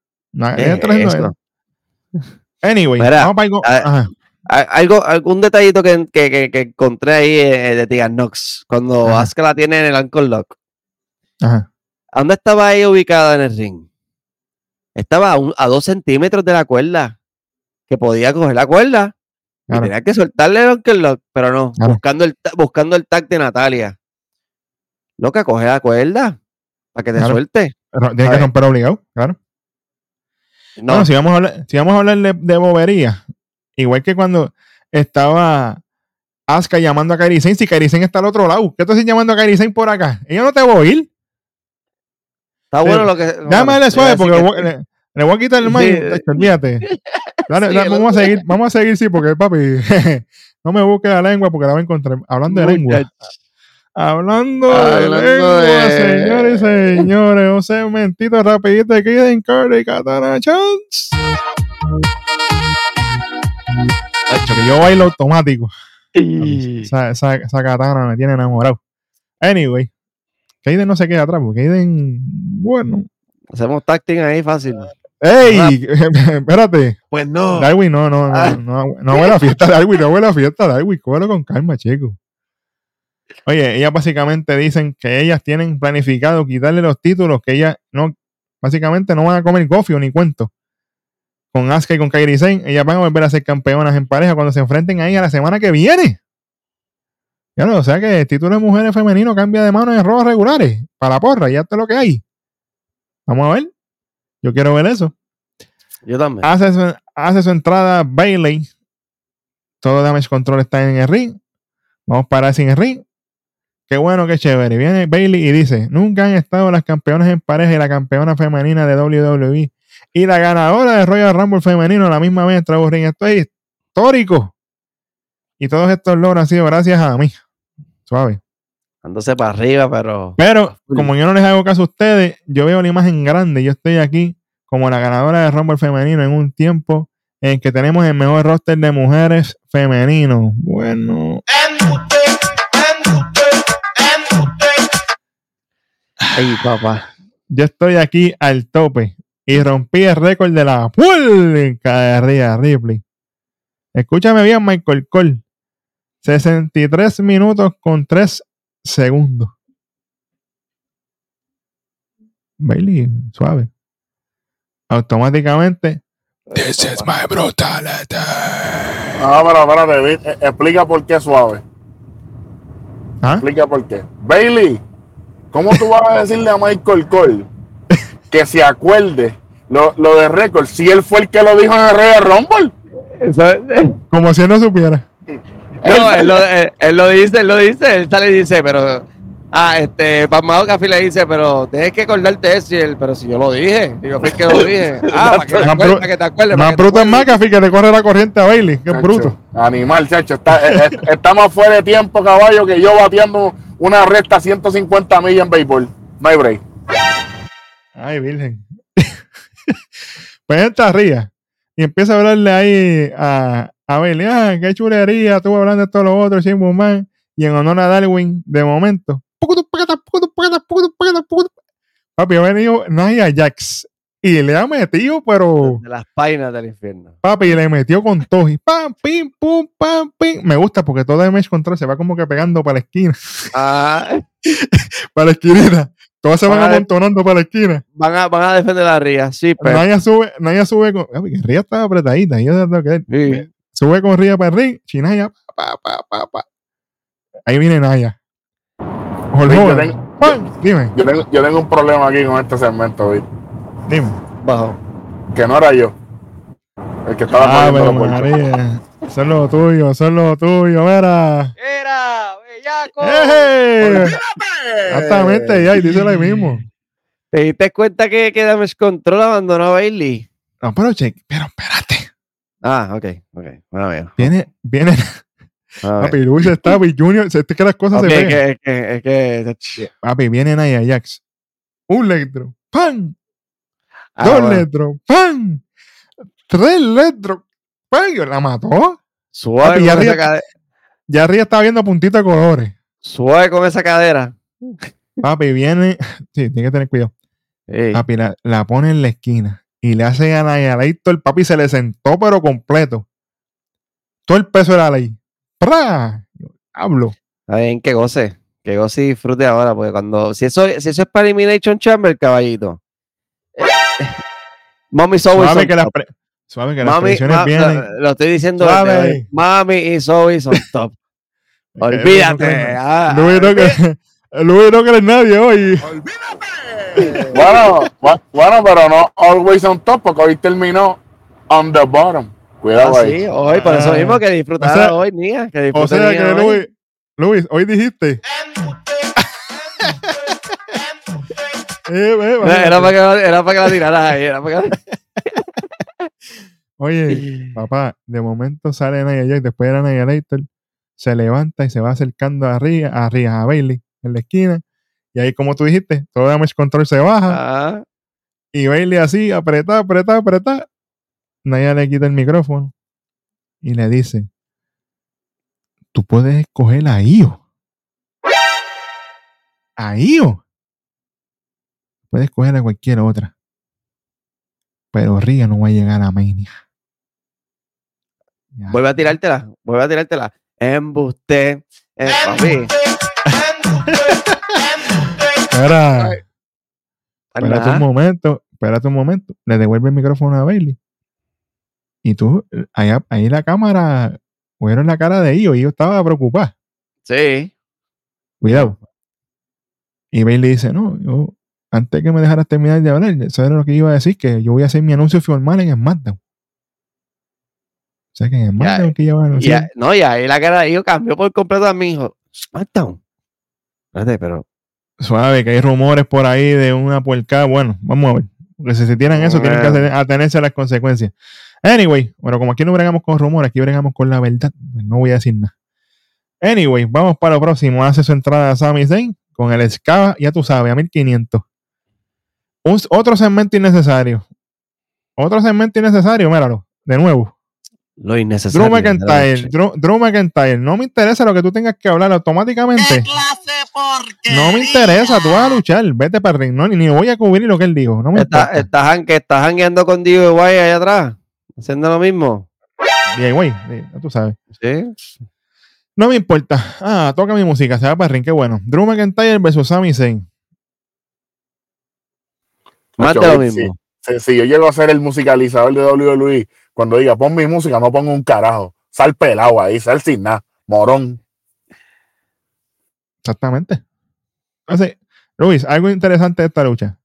A: Anyway,
B: Mira,
A: vamos para algo. Ajá,
B: Algo, algún detallito que, que, que- que encontré ahí eh, de Tegan Knox cuando. Asuka la tiene en el Ankle Lock.
A: ajá.
B: ¿A ¿Dónde estaba ella ubicada en el ring? Estaba a, un- a dos centímetros de la cuerda. Que podía coger la cuerda y
A: Claro.
B: tenía que soltarle el Lock, pero no.
A: Claro.
B: Buscando, el, buscando el tag de Natalia. Loca, coge la cuerda para que te
A: Claro.
B: suelte.
A: Pero Tiene que romper obligado, claro.
B: No,
A: Bueno, si vamos a hablar, si vamos a hablar de, de bobería, igual que cuando estaba Asuka llamando a Kairi Sane, si Kairi Sane está al otro lado, ¿qué haces llamando a Kairi Sane por acá? Ella no te va a oír.
B: Está bueno lo que.
A: Déjame darle suave porque
B: que-
A: le, voy- a quitar el mic. Olvídate. Vamos a seguir, vamos a seguir, sí, porque papi, no me busque la lengua porque la voy a encontrar. Hablando de lengua. Hablando, de lengua,
B: de-
A: señores y señores. Un segmentito rapidito de Kiden Carter y Katana Chance. Yo bailo automático. Esa, esa, esa katana me tiene enamorado. Anyway, Kaiden no se queda atrás, porque Kaiden, bueno.
B: Hacemos tacting ahí fácil.
A: ¡Ey! Espérate.
B: Pues no.
A: Darwin, no, no,
B: Ah.
A: no, no, no huele a fiesta, Darwin, no huele a fiesta, Darwin, cógelo con calma, chico. Oye, ellas básicamente dicen que ellas tienen planificado quitarle los títulos, que ellas no, básicamente no van a comer gofio ni cuento. Con Asuka y con Kairi Sane, ellas van a volver a ser campeonas en pareja cuando se enfrenten ahí a la semana que viene. Ya no, o sea que el título de mujeres femenino cambia de mano en robos regulares, para la porra, ya esto es lo que hay. Vamos a ver. Yo quiero ver eso
B: Yo también.
A: hace su, hace su entrada Bailey. Todo damage control está en el ring. Vamos para sin el ring. Qué bueno, qué chévere. Viene Bailey y dice: Nunca han estado las campeonas en pareja y la campeona femenina de WWE y la ganadora de Royal Rumble femenino a la misma vez al ring. Esto es histórico. Y todos estos logros han sido gracias a mí. Suave.
B: Dándose para arriba, pero.
A: Pero como yo no les hago caso a ustedes, yo veo la imagen grande. Yo estoy aquí como la ganadora de Rumble femenino en un tiempo en que tenemos el mejor roster de mujeres femenino. Bueno,
B: Ay, papá.
A: yo estoy aquí al tope y rompí el récord de la pulca de Rhea Ripley. Escúchame bien, Michael Cole. 63 minutos con 3 segundos. Bailey, suave. Automáticamente. This is my brutality.
C: No, pero espérate, eh, explica por qué suave.
A: ¿Ah?
C: Explica por qué. Bailey, ¿cómo tú vas a decirle a Michael Cole que se acuerde lo, lo de récord si él fue el que lo dijo en el Royal Rumble?
A: Como si él no supiera.
B: No, él lo, él- él lo dice, él lo dice, él sale y dice, pero Ah, este, Pasmado Café le dice, pero tienes que acordarte de eso, y él, pero si yo lo dije, digo, fue que lo dije. Ah, para que te
A: Más
B: acuerdes, para que te acuerdes.
A: Más
B: que
A: bruto es
B: acuerdes.
A: McAfee que le corre la corriente a Bailey. Qué
C: Chacho,
A: bruto.
C: Animal, chacho. Está, eh, eh, estamos fuera de tiempo, caballo, que yo bateando una recta 150 millas en béisbol. No hay break.
A: Ay, virgen. pues esta ría y empieza a hablarle ahí a, a Bailey. Ah, qué chulería, estuvo hablando de todo lo otro, Shane Man. Y en honor a Darwin, de momento. Papi, ha venido Nia Jax y le ha metido, pero
B: De las páginas del infierno.
A: papi, le metió con todo. Y pam, pim, pum, pam, pim. Me gusta porque todo el Mesh Control se va como que pegando para la esquina,
B: Ah,
A: para la esquinita. Todas se van
B: Ay.
A: amontonando para la esquina.
B: van, a, van a defender la ría, sí, pero.
A: Naya sube, Naya sube con. Papi, Ría estaba apretadita. Yo tengo que
B: Sí.
A: Sube con Ría para el ring. Chinaya, pa, pa, pa, pa. Ahí viene Naya.
C: Yo tengo-
A: Dime,
C: Yo tengo, yo tengo un problema aquí con este segmento, ¿viste?
A: dime.
B: Bajo.
C: que no era yo. El que estaba
A: Ah, pero. María. Eso es lo tuyo, eso es lo tuyo, mira.
B: ¡Era! ¡Bellaco!
A: ¡Eh! Exactamente, ya, y díselo ahí mismo.
B: ¿Te diste cuenta que, que Damage Control abandonó a Bailey?
A: No, pero che, pero espérate.
B: Ah, ok, ok. Bueno, bien.
A: Viene, viene,
B: Bueno,
A: papi, Luis está, Big Junior, es que las cosas se
B: es
A: ven.
B: que, es que, es que,
A: Papi, viene Naya Jax. Un letro, ¡pam!
B: Ah,
A: dos
B: bueno.
A: letros, ¡pam! Tres letros, ¡pam! La mató.
B: Suave
A: Papi, ya
B: con, esa
A: arriba-
B: cadera,
A: Ya arriba estaba viendo puntitos de colores.
B: suave con esa cadera.
A: Papi, viene. Sí, tiene que tener cuidado. Papi, la, la pone en la esquina y le hace a Annihilator. El papi se le sentó, pero completo. Todo el peso de la ley. ¡Pra! Hablo.
B: Está bien, que goce. Que goce y disfrute ahora, porque cuando. Si eso, si eso es para Elimination Chamber, caballito. eh, Mami Zoe
A: Suave que las, pre- suave que las
B: Mami,
A: presiones
B: ma-
A: vienen.
B: lo, lo estoy diciendo
A: Suave.
B: Mami y Zoe son top. Olvídate. ah,
A: Luis no, que, Luis no cree en nadie hoy.
C: Bueno, bu- bueno, pero no always on top, porque hoy terminó on the bottom. Cuidado
B: ah,
C: ahí.
B: sí, hoy, por eso
A: Ah.
B: mismo que disfrutar
A: O sea-
B: hoy, Nia. Que
A: O sea que
B: hoy.
A: Luis, Luis, hoy dijiste. Eh, ve,
B: Era,
A: vale.
B: era para que, la- era para que la tiraras ahí. Era para que la-
A: Oye, papá, de momento sale Nia Jax, después era Annihilator, se levanta y se va acercando a Ria, a Ria, a Bailey, en la esquina. Y ahí, como tú dijiste, todo damage control se baja.
B: Ah,
A: Y Bailey así, apretada, apretada, apretada. Naya le quita el micrófono y le dice: Tú puedes escoger a Io. A Io. Puedes escoger a cualquier otra. Pero Ria no va a llegar a Mania. Ya.
B: vuelve a tirártela. Vuelve a tirártela. Embuste. Eh, papi.
A: Espera, espérate un momento, espérate un momento. Le devuelve el micrófono a Bailey. Y tú, ahí, ahí la cámara, vieron la cara de Io. Io estaba preocupada.
B: Sí.
A: Cuidado. Y Bailey dice, no, yo, antes que me dejaras terminar de hablar, eso era lo que iba a decir, que yo voy a hacer mi anuncio formal en SmackDown. O sea que en SmackDown que ya va a
B: Y,
A: anunciar.
B: no, y ahí la cara de ellos cambió por completo a mi hijo. SmackDown. Espérate, pero.
A: Suave, que hay rumores por ahí de una puerca. Bueno, vamos a ver. Porque si se tiran eso, tienen que atenerse a las consecuencias. Anyway, bueno, como aquí no bregamos con rumores, aquí bregamos con la verdad. pues no voy a decir nada. Anyway, vamos para lo próximo. Hace su entrada a Sami Zayn con el Scava, ya tú sabes, a 1500. Un- otro segmento innecesario. Otro segmento innecesario, míralo, de nuevo.
B: Lo innecesario.
A: Drew McIntyre, Drew, Drew McIntyre. No me interesa lo que tú tengas que hablar automáticamente.
G: ¿Qué clase?
A: No me interesa, tú vas a luchar, vete para el ring. No, ni, ni voy a cubrir lo que él dijo. No me
B: Está,
A: importa.
B: está, que está jangueando con DIY allá atrás. Haciendo lo mismo.
A: Sí, ya tú sabes.
B: Sí.
A: No me importa. Ah, toca mi música, se va para el ring, qué bueno. Drew McIntyre versus Sami Zayn.
B: Más de lo
C: sí.
B: mismo.
C: Si, si yo llego a ser el musicalizador de WWE, cuando diga pon mi música, no pongo un carajo. Sal pelado ahí, sal sin nada. Morón.
A: Exactamente. Entonces, Luis, algo interesante de esta lucha.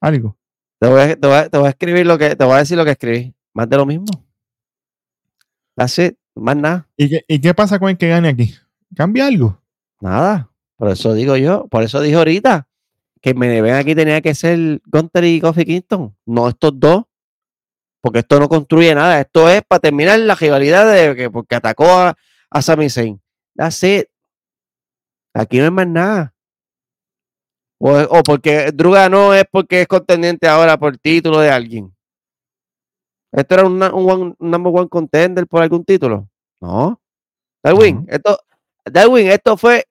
A: Algo.
B: Te voy, a, te, voy a, te voy a escribir lo que, te voy a decir lo que escribí. Más de lo mismo. That's it. Más nada.
A: ¿Y qué, ¿Y qué pasa con el que gane aquí? ¿Cambia algo?
B: Nada. Por eso digo yo, por eso dije ahorita que me ven aquí tenía que ser Gunter y Kofi Kingston, no estos dos. Porque esto no construye nada. Esto es para terminar la rivalidad de que porque atacó a, a Sami Zayn. That's it. Aquí no hay más nada. O, o porque Druga no es porque es contendiente ahora por título de alguien. Esto era un, un number one contender por algún título. No. Darwin, esto, Darwin, esto fue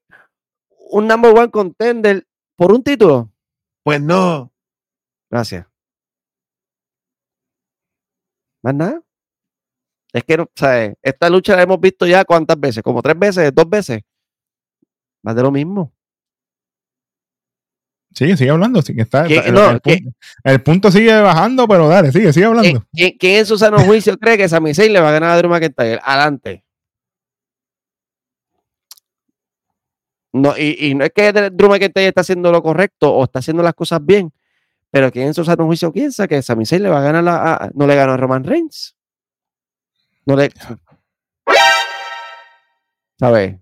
B: un number one contender por un título.
H: Pues no.
B: Gracias. Más nada. Es que, no, ¿sabes? Esta lucha la hemos visto ya cuántas veces, como tres veces, dos veces. Más de lo mismo.
A: Sigue, sigue hablando. Sigue, está,
B: ¿Quién-
A: el,
B: no,
A: el
B: ¿quién-
A: punto, el punto sigue bajando, pero dale, sigue, sigue
B: ¿Quién,
A: hablando.
B: quién- quién en su sano juicio cree que Sami Zayn le va a ganar a Drew McIntyre? Adelante. No, y, y no es que Drew McIntyre está haciendo lo correcto o está haciendo las cosas bien, pero ¿quién en su sano juicio piensa que Sami Zayn le va a ganar a, a- no le ganó a Roman Reigns? No le... ¿Sabes?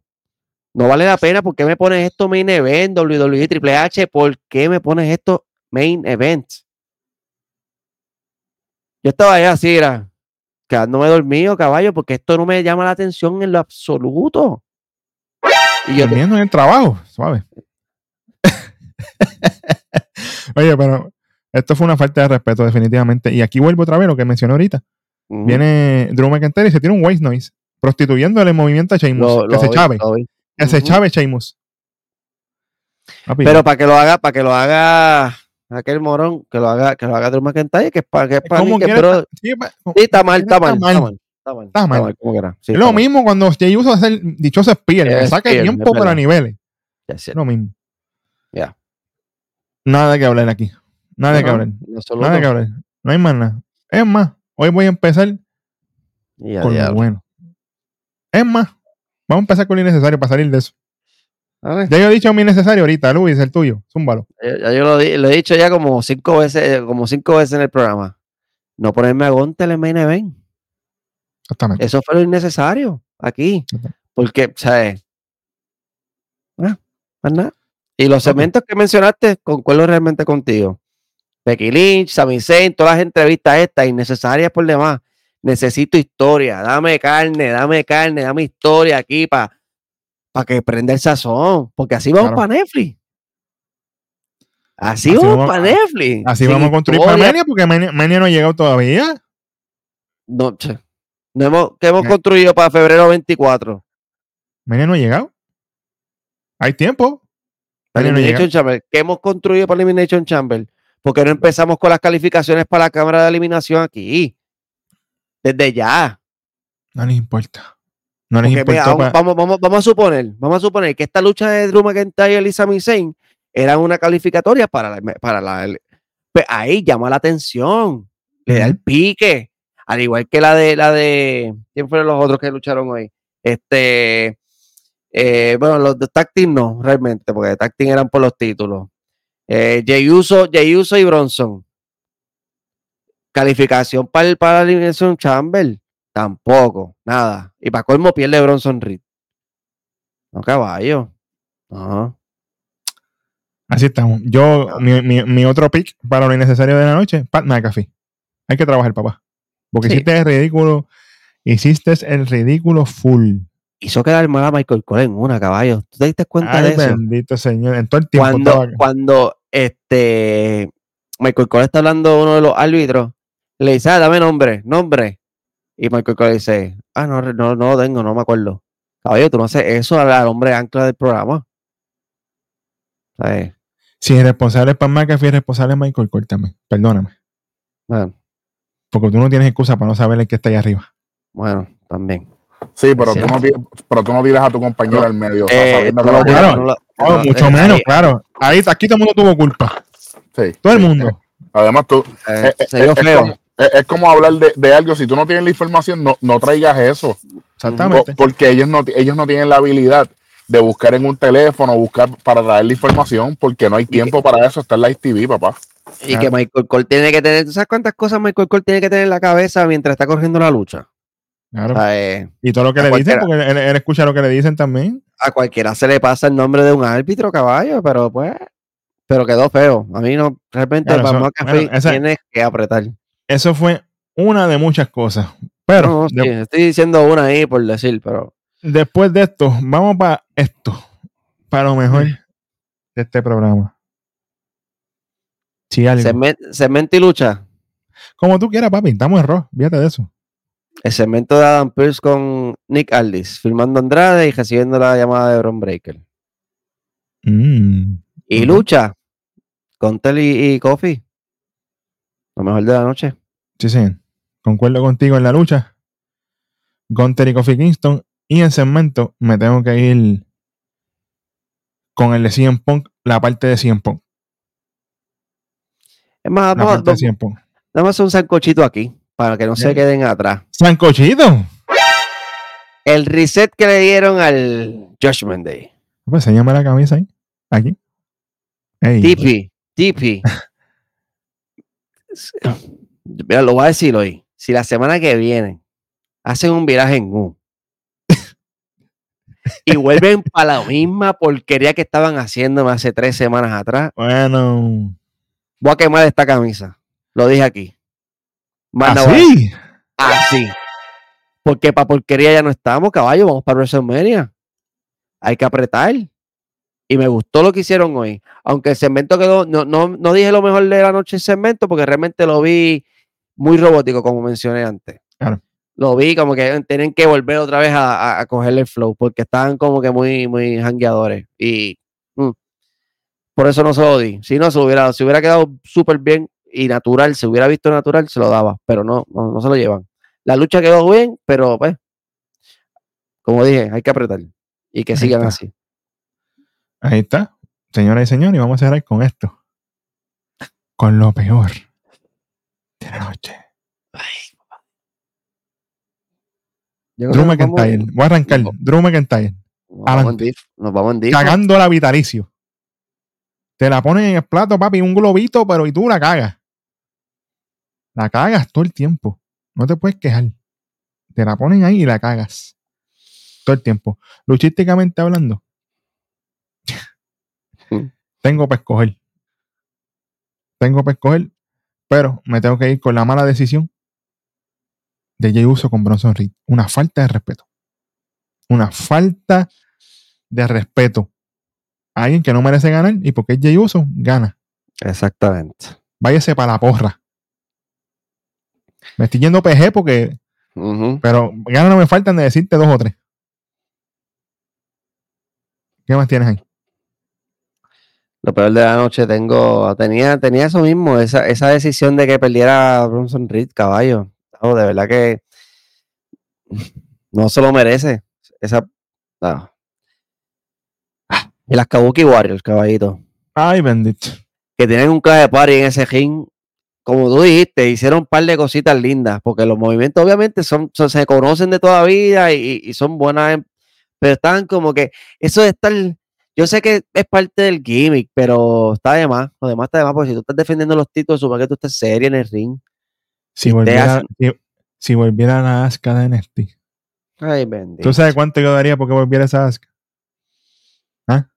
B: No vale la pena. ¿Por qué me pones esto main event, WWE, Triple H? ¿Por qué me pones esto main event? Yo estaba allá así, era, quedándome dormido, caballo, porque esto no me llama la atención en lo absoluto. Y yo,
A: Durmiendo en el trabajo, suave. Oye, pero esto fue una falta de respeto, definitivamente. Y aquí vuelvo otra vez lo que mencioné ahorita. Viene Drew McIntyre y se tiene un waste noise, prostituyendo el movimiento a Sheamus.
B: lo-
A: que
B: lo
A: se
B: vi,
A: chave, que se chave Sheamus. Papi,
B: Pero para que lo haga, para que lo haga aquel morón, que lo haga, que lo haga Drew McIntyre, que es para que es para que bro-
A: sí,
B: está mal, está
A: está
B: mal, está mal, está mal,
A: Está mal.
B: como quiera, sí,
A: es
B: está
A: lo mismo cuando Jey usa hacer dichoso Spear, que saca
B: Spear,
A: tiempo para niveles. Es lo mismo.
B: Ya.
A: Nada que hablar aquí. Nada que
B: No, absoluto.
A: Nada que hablar. No hay más nada. Es más, hoy voy a empezar
B: Y a
A: con lo bueno. Es más, vamos a empezar con lo innecesario para salir de eso.
B: Dale.
A: Ya yo he dicho mi necesario ahorita, Luis, el tuyo. Zúmbalo.
B: Ya- ya yo lo, he dicho ya como cinco veces, como cinco veces en el programa. No ponerme a Gontel en main event.
A: Exactamente.
B: Eso fue lo innecesario aquí. Porque, ¿sabes? Ah, más nada. Y los segmentos que mencionaste, concuerdo realmente contigo. Becky Lynch, Sami Zayn, todas las entrevistas estas, innecesarias por demás. Necesito historia. Dame carne, dame carne, dame historia aquí para que prenda el sazón. Porque así vamos
A: Claro.
B: para Netflix. Así,
A: Así
B: vamos
A: vamos-
B: para Netflix.
A: Así vamos a construir para. Mania, porque Mania, Mania no ha llegado todavía.
B: No, hemos, ¿Qué hemos
A: Eh.
B: construido para febrero 24?
A: Mania no ha llegado. Hay tiempo.
B: Elimination. Chamber. ¿Qué hemos construido para Elimination Chamber? Porque no empezamos con las calificaciones para la cámara de eliminación aquí. Desde ya.
A: No les importa. No les importa.
B: vamos, vamos, vamos, vamos a suponer, vamos a suponer que esta lucha de Drew McIntyre y Sami Zayn era una calificatoria para la, para la pues ahí llama la atención, le da el pique, al igual que la de la de quién fueron los otros que lucharon hoy. Este eh, bueno, los de team no, realmente, porque team eran por los títulos. Eh, Jey Uso, Jey Uso y Bronson. Calificación para, el, para la Elimination Chamber. Tampoco, nada. Y para colmo pierde Bronson Reed. No, caballo. Ajá.
A: Así estamos. Yo, mi, mi- mi otro pick para lo innecesario de la noche, Pat McAfee. Hay que trabajar, papá. Porque
B: Sí.
A: hiciste el ridículo. Hiciste el ridículo full.
B: Hizo quedar mal a Michael Cole en una, caballo. ¿Tú te diste cuenta de eso?
A: bendito señor. En todo el tiempo
B: Cuando,
A: estaba-
B: cuando este Michael Cole está hablando a uno de los árbitros, le dice, ah, dame nombre, nombre. Y Michael Cole dice, ah, no, no, no lo tengo, no me acuerdo. Caballo, tú no haces eso al, hombre ancla del programa. ¿Sabes?
A: Si el responsable es Pat McAfee, el responsable es Michael Cole también. Perdóname.
B: Bueno,
A: Porque tú no tienes excusa para no saber el que está ahí arriba.
B: bueno, también.
C: Sí, pero tú, no, pero tú no tiras a tu compañero al medio. o sea,
B: Eh, no
C: la-
B: tienes-
A: claro.
B: no lo- no,
A: mucho
B: eh,
A: menos,
B: ahí,
A: claro. Ahí, aquí todo el mundo tuvo culpa.
C: sí,
A: Todo el mundo.
C: Además, tú,
B: eh,
C: eh,
B: se dio
C: es,
B: feo.
C: como, es- es como hablar de, de algo. Si tú no tienes la información, no, no traigas eso.
A: Exactamente.
C: Po- porque ellos no, ellos no tienen la habilidad de buscar en un teléfono, buscar para traer la información, porque no hay tiempo para eso. Está en Live TV, papá.
B: Y que Michael Cole tiene que tener, ¿tú sabes cuántas cosas Michael Cole tiene que tener en la cabeza mientras está corriendo la lucha?
A: Claro.
B: O sea, eh,
A: Y todo lo que le dicen, porque él, él escucha lo que le dicen también.
B: a cualquiera se le pasa el nombre de un árbitro, caballo, pero pues, pero quedó feo. A mí no, realmente
A: Claro,
B: para
A: eso-
B: McAfee
A: bueno, esa-
B: tienes que apretar.
A: Eso fue una de muchas cosas. Pero
B: No, sí,
A: de-
B: estoy diciendo una ahí por decir, pero
A: después de esto, vamos para esto. Para lo mejor de este programa. Si algo.
B: segmento y lucha.
A: Como tú quieras, papi. Estamos en rock. Fíjate de eso.
B: El segmento de Adam Pearce con Nick Aldis, filmando Andrade y recibiendo la llamada de Bron Breaker.
A: Mm.
B: Y lucha con Telly y Kofi. Lo mejor de la noche.
A: Sí, sí. Concuerdo contigo en la lucha. Gunter y Kofi Kingston. Y en segmento me tengo que ir con el de CM Punk, la parte de CM Punk.
B: Es más,
A: La
B: vamos,
A: parte de
B: vamos,
A: CM Punk.
B: vamos a hacer un sancochito aquí para que no se queden atrás.
A: ¡Sancochito!
B: El reset que le dieron al Judgment Day.
A: Pues enséñame la camisa ahí. Aquí. Ey.
B: Tipi, Tipi. Mira, lo voy a decir hoy. Si la semana que viene hacen un viraje en U y vuelven para la misma porquería que estaban haciéndome hace tres semanas atrás,
A: Bueno.
B: voy a quemar esta camisa. Lo dije aquí. Más nada voy a decir.
A: ¿Así?
B: Así. Porque para porquería ya no estamos, caballo. Vamos para WrestleMania. Hay que apretar. Y me gustó lo que hicieron hoy. Aunque el segmento quedó. No, no, no dije lo mejor de la noche el segmento porque realmente lo vi muy robótico, como mencioné antes.
A: Claro.
B: Lo vi como que tienen que volver otra vez a, a- a cogerle el flow porque estaban como que muy, muy jangueadores. Y mm, por eso no se lo di. Si no, se hubiera, se hubiera quedado súper bien y natural, se hubiera visto natural, se lo daba. Pero no, no, no se lo llevan. La lucha quedó bien, pero pues, como dije, hay que apretar y que
A: Ahí
B: sigan
A: está.
B: así.
A: Ahí está. Señoras y señores, y vamos a cerrar con esto. Con lo peor de la noche. Drew
B: vamos-
A: McIntyre. Voy a arrancar.
B: No.
A: Drew McIntyre.
B: Nos vamos en diff, nos vamos en diff.
A: Vitalicio. Te la ponen en el plato, papi, un globito, pero y tú la cagas. La cagas todo el tiempo. No te puedes quejar. Te la ponen ahí y la cagas. Todo el tiempo. Luchísticamente hablando.
B: Mm.
A: tengo para escoger. Tengo para escoger. Pero me tengo que ir con la mala decisión de Jey Uso con Bronson Reed. Una falta de respeto. Una falta de respeto. a Alguien que no merece ganar y porque es Jey Uso, gana.
B: Exactamente.
A: Váyase para la porra. Me estoy yendo PG porque, pero ganas no me faltan de decirte dos o tres. ¿Qué más tienes ahí?
B: Lo peor de la noche tengo, tenía, tenía eso mismo, esa, esa decisión de que perdiera a Bronson Reed, caballo. Oh, de verdad que no se lo merece. Esa, no. Ah, Y las Kabuki Warriors, caballito,
A: Ay, bendito.
B: que tienen un clave party en ese ring. Como tú dijiste, hicieron un par de cositas lindas, porque los movimientos obviamente son, son- se conocen de toda vida y, y son buenas, en- pero están como que eso de estar yo sé que es parte del gimmick, pero está de más. Lo demás está de más, porque si tú estás defendiendo los títulos, supone que tú estás serio en el ring.
A: Si volviera,
B: hacen-
A: si, si volviera la Asuka de NXT.
B: Ay, bendito.
A: ¿Tú sabes cuánto yo daría porque volviera esa Asuka? ¿Ah?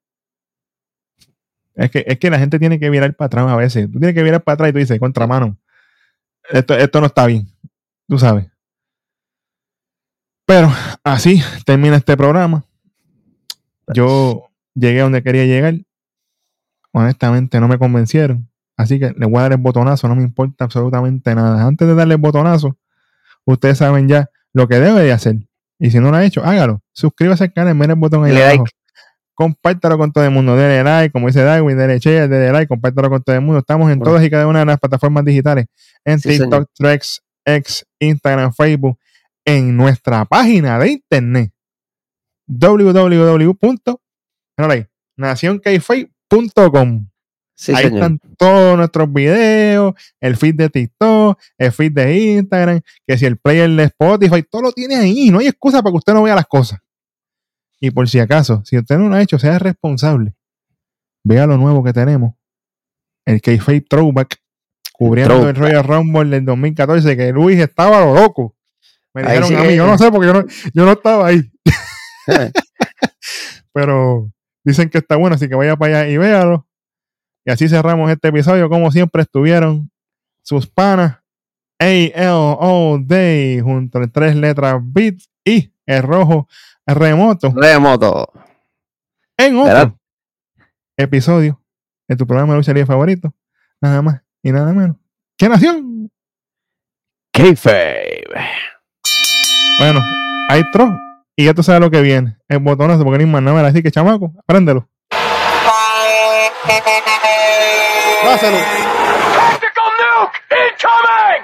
A: Es que, es que la gente tiene que virar para atrás a veces. Tú tienes que virar para atrás y tú dices, contramano. Esto, esto no está bien. Tú sabes. Pero así termina este programa. Yo llegué a donde quería llegar. Honestamente no me convencieron. Así que le voy a dar el botonazo. No me importa absolutamente nada. Antes de darle el botonazo, ustedes saben ya lo que debe de hacer. Y si no lo ha hecho, hágalo. Suscríbase al canal, mire el botón ahí abajo. Compártalo con todo el mundo. Denle like, como dice Darwin, denle share, denle like, compártalo con todo el mundo. Estamos en
B: Bueno.
A: todas y cada una de las plataformas digitales. En
B: Sí,
A: TikTok,
B: señor.
A: Threads, X, Instagram, Facebook. En nuestra página de internet. www.nacionkfake.com
B: Sí,
A: Ahí
B: señor.
A: están todos nuestros videos, el feed de TikTok, el feed de Instagram, que si el player de Spotify, todo lo tiene ahí. No hay excusa para que usted no vea las cosas. Y por si acaso, si usted no lo ha hecho, sea responsable. Vea lo nuevo que tenemos. El K-Fake Throwback, cubriendo el
B: Throwback.
A: Royal Rumble del 2014, que Luis estaba lo loco. Me
B: Ahí
A: dijeron
B: sí
A: a mí, yo no sé porque yo no, yo no estaba ahí. Pero dicen que está bueno, así que vaya para allá y véalo. Y así cerramos este episodio. Como siempre estuvieron sus panas A-L-O Day junto a tres letras Beats y el rojo remoto
B: Remoto.
A: en otro
B: ¿Verdad?
A: episodio de tu programa de lucha libre favorito. Nada más y nada menos. ¿Qué nación?
B: Kayfabe.
A: Bueno, hay tro. Y ya tú sabes lo que viene. El botonazo, porque no hay más nada. Así que, chamaco, préndelo. Dáselo.
F: Tactical nuke incoming!